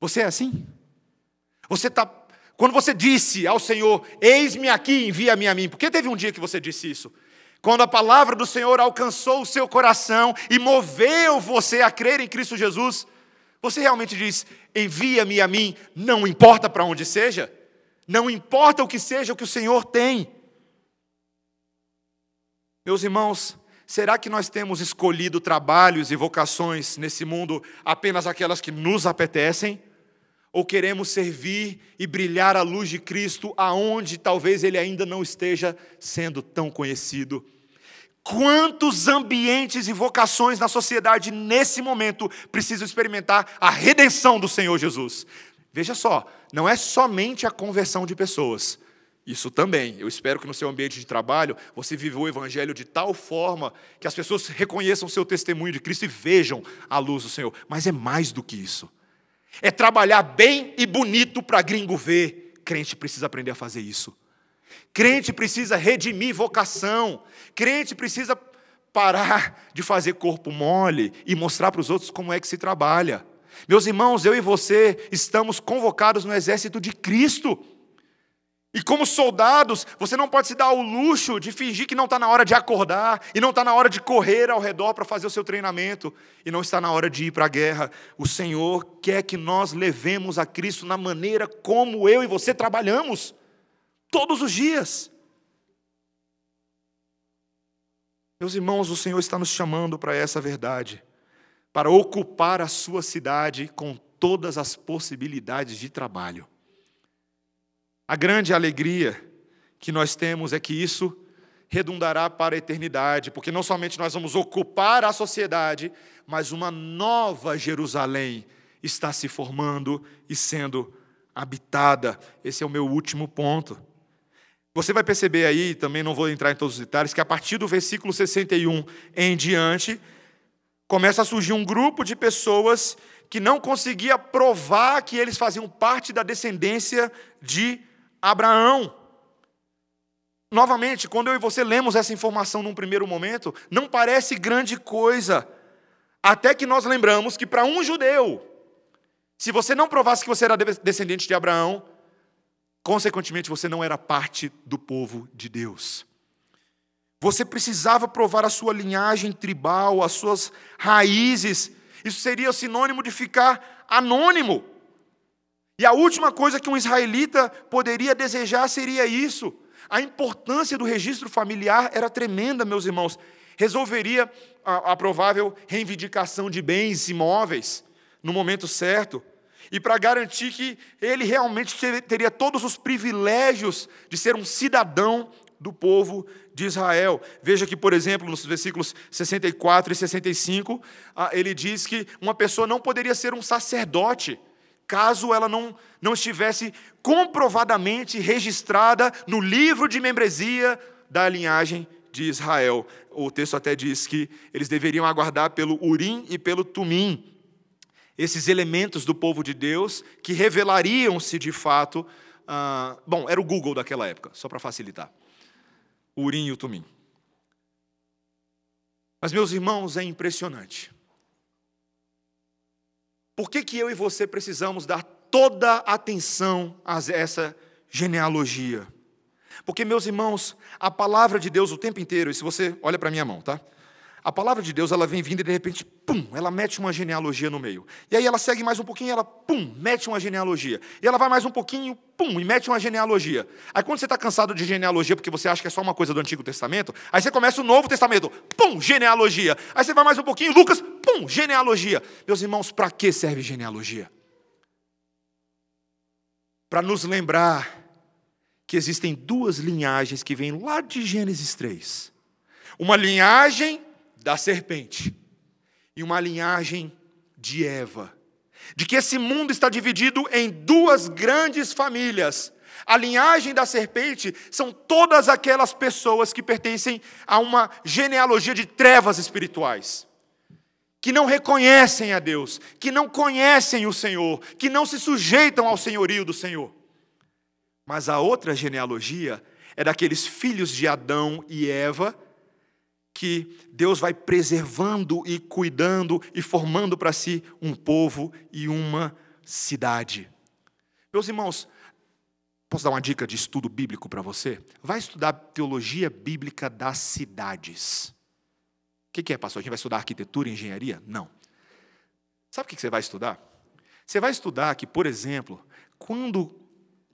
Você é assim? Você está. Quando você disse ao Senhor, eis-me aqui, envia-me a mim, por que teve um dia que você disse isso? Quando a palavra do Senhor alcançou o seu coração e moveu você a crer em Cristo Jesus, você realmente diz: envia-me a mim, não importa para onde seja, não importa o que seja o que o Senhor tem. Meus irmãos, será que nós temos escolhido trabalhos e vocações nesse mundo apenas aquelas que nos apetecem? Ou queremos servir e brilhar a luz de Cristo aonde talvez ele ainda não esteja sendo tão conhecido? Quantos ambientes e vocações na sociedade nesse momento precisam experimentar a redenção do Senhor Jesus? Veja só, não é somente a conversão de pessoas. Isso também. Eu espero que no seu ambiente de trabalho você viva o Evangelho de tal forma que as pessoas reconheçam o seu testemunho de Cristo e vejam a luz do Senhor. Mas é mais do que isso. É trabalhar bem e bonito para gringo ver. Crente precisa aprender a fazer isso. Crente precisa redimir vocação. Crente precisa parar de fazer corpo mole e mostrar para os outros como é que se trabalha. Meus irmãos, eu e você estamos convocados no exército de Cristo. E como soldados, você não pode se dar o luxo de fingir que não está na hora de acordar, e não está na hora de correr ao redor para fazer o seu treinamento, e não está na hora de ir para a guerra. O Senhor quer que nós levemos a Cristo na maneira como eu e você trabalhamos, todos os dias. Meus irmãos, o Senhor está nos chamando para essa verdade, para ocupar a sua cidade com todas as possibilidades de trabalho. A grande alegria que nós temos é que isso redundará para a eternidade, porque não somente nós vamos ocupar a sociedade, mas uma nova Jerusalém está se formando e sendo habitada. Esse é o meu último ponto. Você vai perceber aí, também não vou entrar em todos os detalhes, que a partir do versículo 61 em diante, começa a surgir um grupo de pessoas que não conseguia provar que eles faziam parte da descendência de Abraão. Novamente, quando eu e você lemos essa informação num primeiro momento, não parece grande coisa, até que nós lembramos que para um judeu, se você não provasse que você era descendente de Abraão, consequentemente você não era parte do povo de Deus. Você precisava provar a sua linhagem tribal, as suas raízes. Isso seria sinônimo de ficar anônimo. E a última coisa que um israelita poderia desejar seria isso. A importância do registro familiar era tremenda, meus irmãos. Resolveria a, a provável reivindicação de bens imóveis no momento certo. E para garantir que ele realmente teria todos os privilégios de ser um cidadão do povo de Israel. Veja que, por exemplo, nos versículos 64 e 65, ah, ele diz que uma pessoa não poderia ser um sacerdote caso ela não, não estivesse comprovadamente registrada no livro de membresia da linhagem de Israel. O texto até diz que eles deveriam aguardar pelo Urim e pelo Tumim, esses elementos do povo de Deus que revelariam se de fato. Ah, bom, era o Google daquela época, só para facilitar. O Urim e o Tumim. Mas, meus irmãos, é impressionante. Por que, que eu e você precisamos dar toda atenção a essa genealogia? Porque, meus irmãos, a palavra de Deus o tempo inteiro, e se você olha para minha mão, tá? A palavra de Deus, ela vem vindo e de repente, pum, ela mete uma genealogia no meio. E aí ela segue mais um pouquinho, ela, pum, mete uma genealogia. E ela vai mais um pouquinho, pum, e mete uma genealogia. Aí quando você está cansado de genealogia, porque você acha que é só uma coisa do Antigo Testamento, aí você começa o Novo Testamento, pum, genealogia. Aí você vai mais um pouquinho, Lucas, pum, genealogia. Meus irmãos, para que serve genealogia? Para nos lembrar que existem duas linhagens que vêm lá de Gênesis 3. Uma linhagem da serpente e uma linhagem de Eva. De que esse mundo está dividido em duas grandes famílias. A linhagem da serpente são todas aquelas pessoas que pertencem a uma genealogia de trevas espirituais, que não reconhecem a Deus, que não conhecem o Senhor, que não se sujeitam ao senhorio do Senhor. Mas a outra genealogia é daqueles filhos de Adão e Eva que Deus vai preservando e cuidando e formando para si um povo e uma cidade. Meus irmãos, posso dar uma dica de estudo bíblico para você? Vai estudar teologia bíblica das cidades. O que é, pastor? A gente vai estudar arquitetura e engenharia? Não. Sabe o que você vai estudar? Você vai estudar que, por exemplo, quando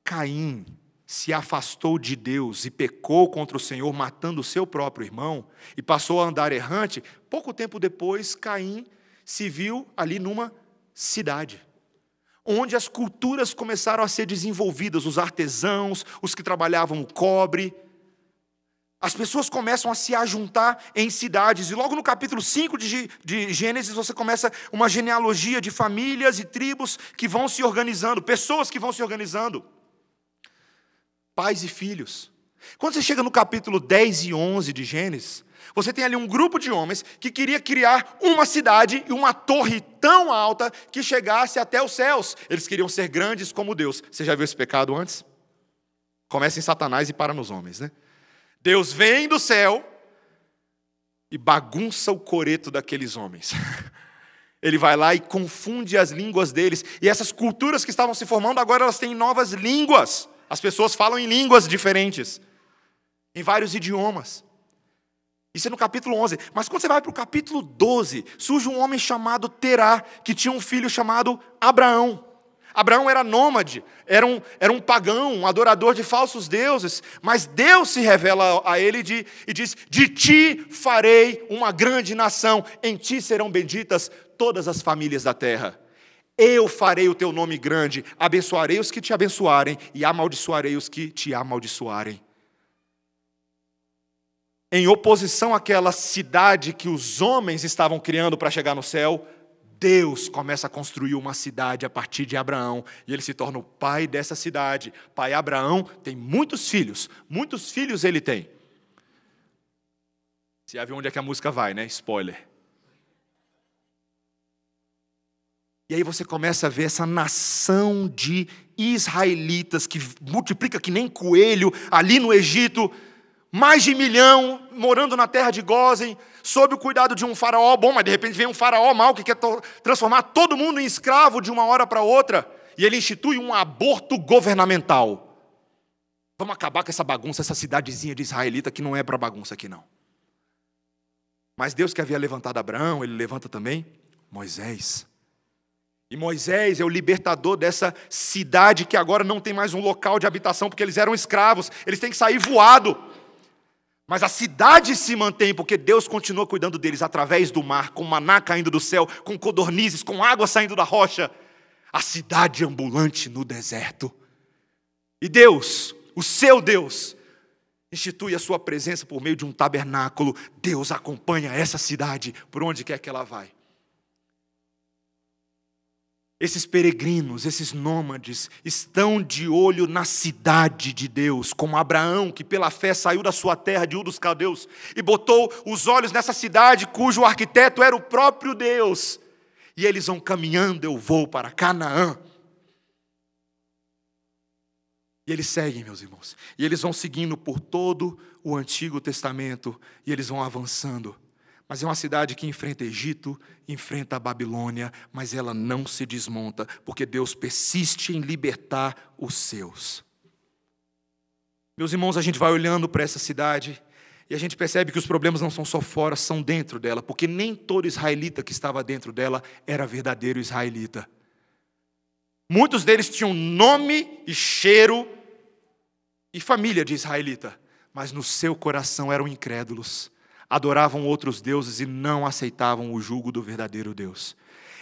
Caim se afastou de Deus e pecou contra o Senhor, matando o seu próprio irmão, e passou a andar errante, pouco tempo depois, Caim se viu ali numa cidade, onde as culturas começaram a ser desenvolvidas, os artesãos, os que trabalhavam o cobre, as pessoas começam a se ajuntar em cidades, e logo no capítulo 5 de, de, Gênesis você começa uma genealogia de famílias e tribos que vão se organizando, pessoas que vão se organizando, pais e filhos. Quando você chega no capítulo 10 e 11 de Gênesis, você tem ali um grupo de homens que queria criar uma cidade e uma torre tão alta que chegasse até os céus. Eles queriam ser grandes como Deus. Você já viu esse pecado antes? Começa em Satanás e para nos homens, né? Deus vem do céu e bagunça o coreto daqueles homens. Ele vai lá e confunde as línguas deles. E essas culturas que estavam se formando, agora elas têm novas línguas. As pessoas falam em línguas diferentes, em vários idiomas. Isso é no capítulo 11. Mas quando você vai para o capítulo 12, surge um homem chamado Terá, que tinha um filho chamado Abraão. Abraão era nômade, era um, era um pagão, um adorador de falsos deuses, mas Deus se revela a ele de, e diz: De ti farei uma grande nação, em ti serão benditas todas as famílias da terra. Eu farei o teu nome grande, abençoarei os que te abençoarem e amaldiçoarei os que te amaldiçoarem. Em oposição àquela cidade que os homens estavam criando para chegar no céu, Deus começa a construir uma cidade a partir de Abraão, e ele se torna o pai dessa cidade. Pai Abraão tem muitos filhos, muitos filhos ele tem. Você já onde é que a música vai, né? Spoiler. E aí você começa a ver essa nação de israelitas que multiplica que nem coelho ali no Egito, mais de milhão morando na terra de Gozen, sob o cuidado de um faraó bom, mas de repente vem um faraó mau que quer transformar todo mundo em escravo de uma hora para outra, e ele institui um aborto governamental. Vamos acabar com essa bagunça, essa cidadezinha de israelita que não é para bagunça aqui não. Mas Deus que havia levantado Abraão, ele levanta também Moisés. E Moisés é o libertador dessa cidade que agora não tem mais um local de habitação, porque eles eram escravos, eles têm que sair voado. Mas a cidade se mantém porque Deus continua cuidando deles através do mar, com maná caindo do céu, com codornizes, com água saindo da rocha. A cidade ambulante no deserto. E Deus, o seu Deus, institui a sua presença por meio de um tabernáculo. Deus acompanha essa cidade por onde quer que ela vai. Esses peregrinos, esses nômades, estão de olho na cidade de Deus, como Abraão, que pela fé saiu da sua terra de Ur dos Caldeus e botou os olhos nessa cidade cujo arquiteto era o próprio Deus. E eles vão caminhando, eu vou para Canaã. E eles seguem, meus irmãos. E eles vão seguindo por todo o Antigo Testamento e eles vão avançando. Mas é uma cidade que enfrenta Egito, enfrenta a Babilônia, mas ela não se desmonta, porque Deus persiste em libertar os seus. Meus irmãos, a gente vai olhando para essa cidade e a gente percebe que os problemas não são só fora, são dentro dela, porque nem todo israelita que estava dentro dela era verdadeiro israelita. Muitos deles tinham nome e cheiro e família de israelita, mas no seu coração eram incrédulos adoravam outros deuses e não aceitavam o jugo do verdadeiro Deus.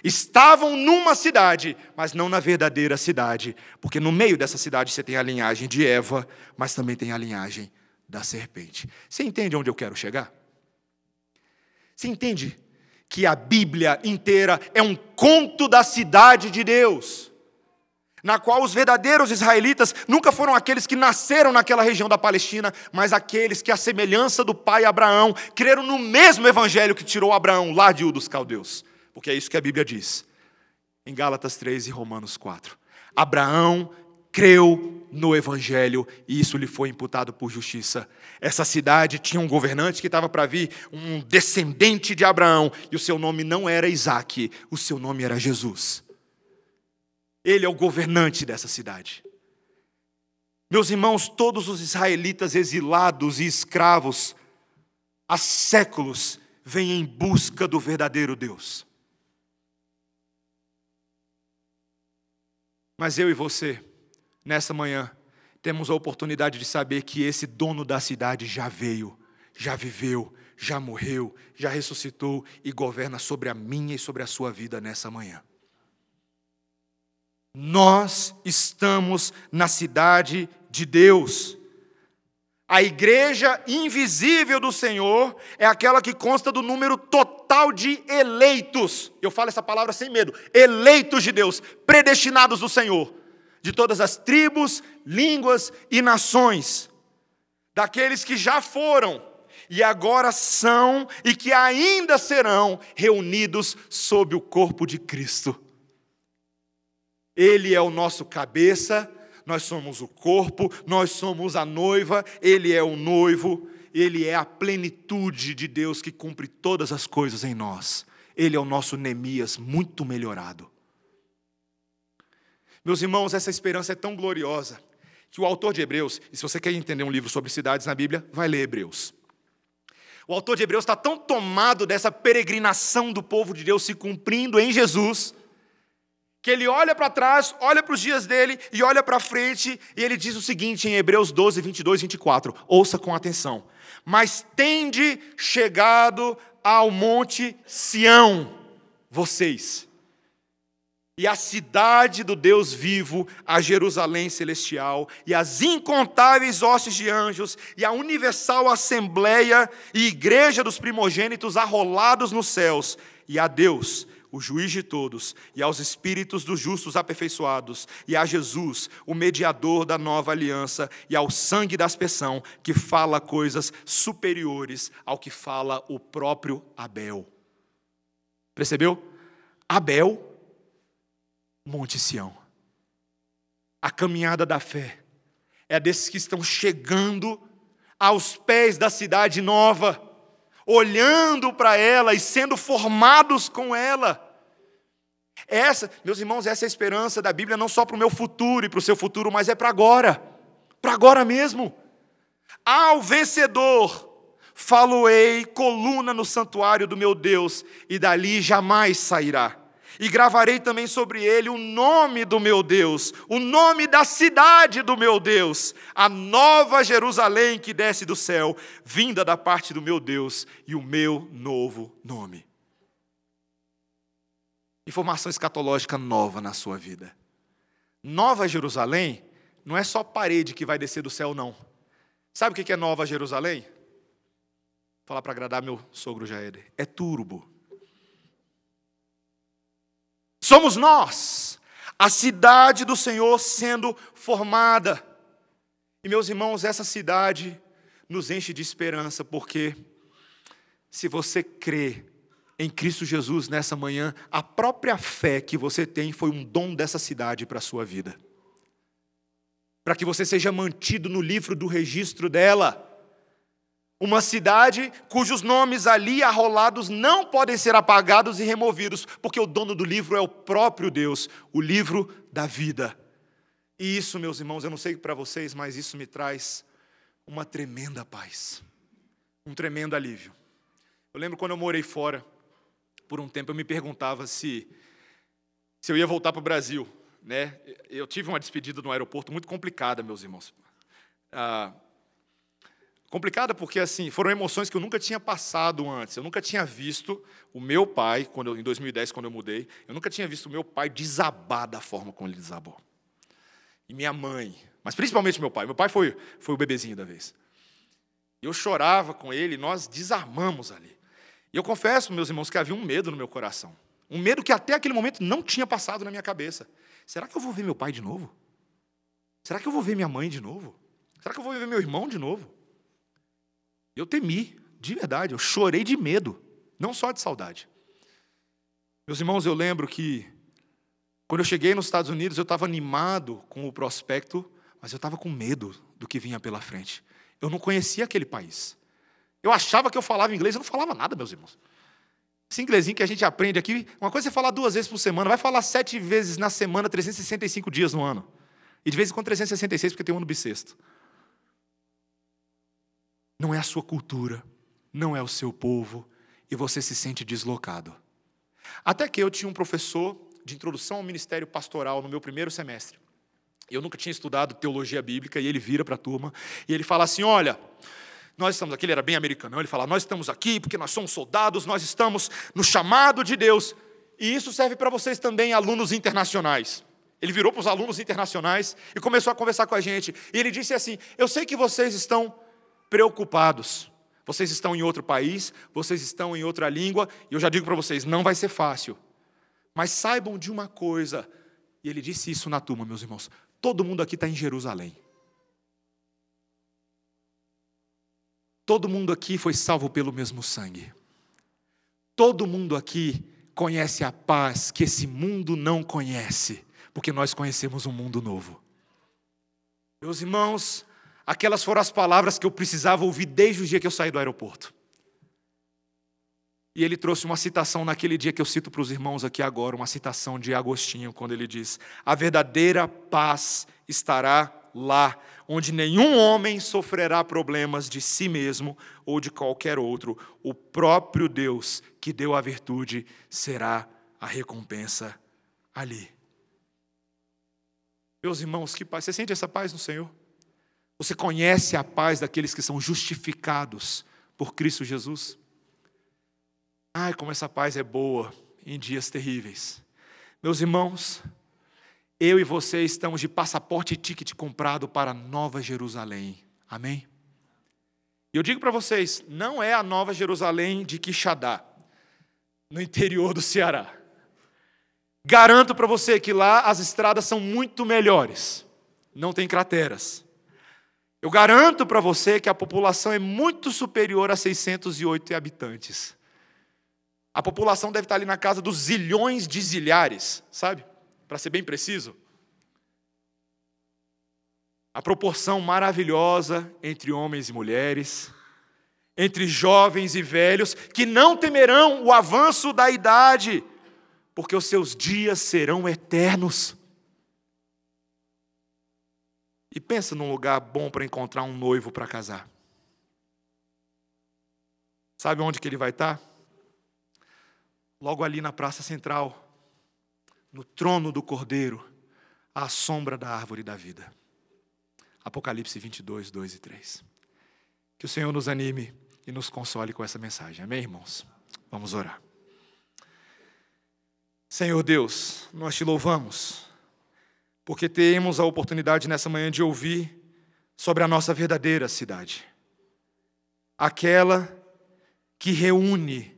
Estavam numa cidade, mas não na verdadeira cidade, porque no meio dessa cidade você tem a linhagem de Eva, mas também tem a linhagem da serpente. Você entende onde eu quero chegar? Você entende que a Bíblia inteira é um conto da cidade de Deus? Na qual os verdadeiros israelitas nunca foram aqueles que nasceram naquela região da Palestina, mas aqueles que, à semelhança do pai Abraão, creram no mesmo evangelho que tirou Abraão lá de U dos caldeus. Porque é isso que a Bíblia diz, em Gálatas 3 e Romanos 4. Abraão creu no evangelho e isso lhe foi imputado por justiça. Essa cidade tinha um governante que estava para vir, um descendente de Abraão, e o seu nome não era Isaac, o seu nome era Jesus. Ele é o governante dessa cidade. Meus irmãos, todos os israelitas exilados e escravos há séculos vêm em busca do verdadeiro Deus. Mas eu e você, nessa manhã, temos a oportunidade de saber que esse dono da cidade já veio, já viveu, já morreu, já ressuscitou e governa sobre a minha e sobre a sua vida nessa manhã. Nós estamos na cidade de Deus. A igreja invisível do Senhor é aquela que consta do número total de eleitos. Eu falo essa palavra sem medo. Eleitos de Deus, predestinados do Senhor, de todas as tribos, línguas e nações. Daqueles que já foram e agora são e que ainda serão reunidos sob o corpo de Cristo. Ele é o nosso cabeça, nós somos o corpo, nós somos a noiva, ele é o noivo, ele é a plenitude de Deus que cumpre todas as coisas em nós. Ele é o nosso Neemias muito melhorado. Meus irmãos, essa esperança é tão gloriosa que o autor de Hebreus, e se você quer entender um livro sobre cidades na Bíblia, vai ler Hebreus. O autor de Hebreus está tão tomado dessa peregrinação do povo de Deus se cumprindo em Jesus, que ele olha para trás, olha para os dias dele e olha para frente, e ele diz o seguinte em Hebreus 12, 22 e 24: ouça com atenção. Mas tende chegado ao monte Sião, vocês, e a cidade do Deus vivo, a Jerusalém celestial, e as incontáveis hostes de anjos, e a universal assembleia e igreja dos primogênitos arrolados nos céus, e a Deus, o juiz de todos, e aos espíritos dos justos aperfeiçoados, e a Jesus, o mediador da nova aliança, e ao sangue da aspersão, que fala coisas superiores ao que fala o próprio Abel. Percebeu? Abel Monte Sião. A caminhada da fé é desses que estão chegando aos pés da cidade nova, olhando para ela e sendo formados com ela. Essa, meus irmãos, essa é a esperança da Bíblia não só para o meu futuro e para o seu futuro, mas é para agora, para agora mesmo. Ao vencedor, faloei coluna no santuário do meu Deus, e dali jamais sairá. E gravarei também sobre ele o nome do meu Deus, o nome da cidade do meu Deus, a nova Jerusalém que desce do céu, vinda da parte do meu Deus, e o meu novo nome. Informação escatológica nova na sua vida. Nova Jerusalém não é só parede que vai descer do céu, não. Sabe o que é Nova Jerusalém? Vou falar para agradar meu sogro Jair. É turbo. Somos nós, a cidade do Senhor sendo formada. E meus irmãos, essa cidade nos enche de esperança, porque se você crê em Cristo Jesus nessa manhã, a própria fé que você tem foi um dom dessa cidade para a sua vida. Para que você seja mantido no livro do registro dela. Uma cidade cujos nomes ali arrolados não podem ser apagados e removidos, porque o dono do livro é o próprio Deus, o livro da vida. E isso, meus irmãos, eu não sei para vocês, mas isso me traz uma tremenda paz, um tremendo alívio. Eu lembro quando eu morei fora, por um tempo eu me perguntava se, se eu ia voltar para o Brasil. Né? Eu tive uma despedida no aeroporto muito complicada, meus irmãos. Ah, Complicada porque assim, foram emoções que eu nunca tinha passado antes. Eu nunca tinha visto o meu pai, quando eu, em 2010, quando eu mudei, eu nunca tinha visto o meu pai desabar da forma como ele desabou. E minha mãe, mas principalmente meu pai. Meu pai foi, foi o bebezinho da vez. Eu chorava com ele, nós desarmamos ali. E eu confesso, meus irmãos, que havia um medo no meu coração. Um medo que até aquele momento não tinha passado na minha cabeça. Será que eu vou ver meu pai de novo? Será que eu vou ver minha mãe de novo? Será que eu vou ver meu irmão de novo? Eu temi, de verdade, eu chorei de medo, não só de saudade. Meus irmãos, eu lembro que quando eu cheguei nos Estados Unidos, eu estava animado com o prospecto, mas eu estava com medo do que vinha pela frente. Eu não conhecia aquele país. Eu achava que eu falava inglês, eu não falava nada, meus irmãos. Esse inglesinho que a gente aprende aqui, uma coisa é falar duas vezes por semana, vai falar sete vezes na semana, 365 dias no ano. E de vez em quando 366, porque tem um ano bissexto não é a sua cultura, não é o seu povo, e você se sente deslocado. Até que eu tinha um professor de introdução ao ministério pastoral no meu primeiro semestre. Eu nunca tinha estudado teologia bíblica e ele vira para a turma e ele fala assim: Olha, nós estamos aqui, ele era bem americano, ele fala: Nós estamos aqui porque nós somos soldados, nós estamos no chamado de Deus. E isso serve para vocês também, alunos internacionais. Ele virou para os alunos internacionais e começou a conversar com a gente. E ele disse assim: Eu sei que vocês estão preocupados. Vocês estão em outro país, vocês estão em outra língua, e eu já digo para vocês: não vai ser fácil. Mas saibam de uma coisa, e ele disse isso na turma, meus irmãos: todo mundo aqui está em Jerusalém. Todo mundo aqui foi salvo pelo mesmo sangue. Todo mundo aqui conhece a paz que esse mundo não conhece, porque nós conhecemos um mundo novo. Meus irmãos, aquelas foram as palavras que eu precisava ouvir desde o dia que eu saí do aeroporto. E ele trouxe uma citação naquele dia que eu cito para os irmãos aqui agora, uma citação de Agostinho, quando ele diz: A verdadeira paz estará lá, onde nenhum homem sofrerá problemas de si mesmo ou de qualquer outro. O próprio Deus que deu a virtude será a recompensa ali. Meus irmãos, que paz. Você sente essa paz no Senhor? Você conhece a paz daqueles que são justificados por Cristo Jesus? Ai, como essa paz é boa em dias terríveis. Meus irmãos, eu e você estamos de passaporte e ticket comprado para Nova Jerusalém. Amém? E eu digo para vocês, não é a Nova Jerusalém de Quixadá, no interior do Ceará. Garanto para você que lá as estradas são muito melhores, não tem crateras. Eu garanto para você que a população é muito superior a 608 habitantes. A população deve estar ali na casa dos zilhões de zilhares, sabe? Para ser bem preciso. A proporção maravilhosa entre homens e mulheres, entre jovens e velhos, que não temerão o avanço da idade, porque os seus dias serão eternos. E pensa num lugar bom para encontrar um noivo para casar. Sabe onde que ele vai estar? Logo ali na praça central, no trono do Cordeiro, à sombra da árvore da vida. Apocalipse 22, 2 e 3. Que o Senhor nos anime e nos console com essa mensagem. Amém, irmãos? Vamos orar. Senhor Deus, nós te louvamos porque temos a oportunidade nessa manhã de ouvir sobre a nossa verdadeira cidade. Aquela que reúne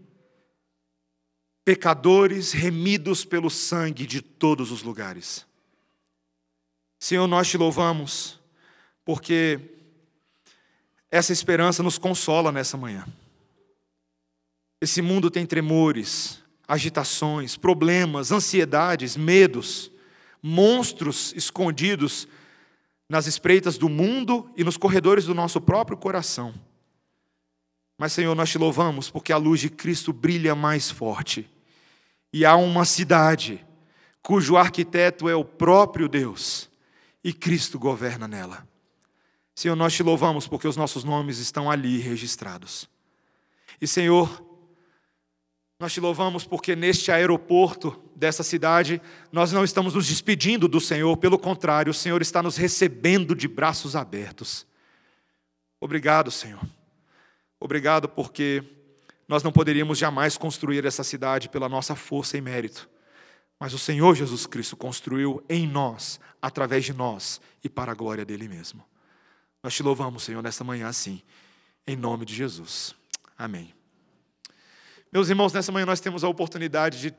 pecadores remidos pelo sangue de todos os lugares. Senhor, nós te louvamos, porque essa esperança nos consola nessa manhã. Esse mundo tem tremores, agitações, problemas, ansiedades, medos monstros escondidos nas espreitas do mundo e nos corredores do nosso próprio coração. Mas, Senhor, nós te louvamos porque a luz de Cristo brilha mais forte. E há uma cidade cujo arquiteto é o próprio Deus e Cristo governa nela. Senhor, nós te louvamos porque os nossos nomes estão ali registrados. E, Senhor, nós te louvamos porque neste aeroporto dessa cidade nós não estamos nos despedindo do Senhor, pelo contrário, o Senhor está nos recebendo de braços abertos. Obrigado, Senhor. Obrigado porque nós não poderíamos jamais construir essa cidade pela nossa força e mérito, mas o Senhor Jesus Cristo construiu em nós, através de nós e para a glória dele mesmo. Nós te louvamos, Senhor, nesta manhã assim, em nome de Jesus. Amém. Meus irmãos, nessa manhã nós temos a oportunidade de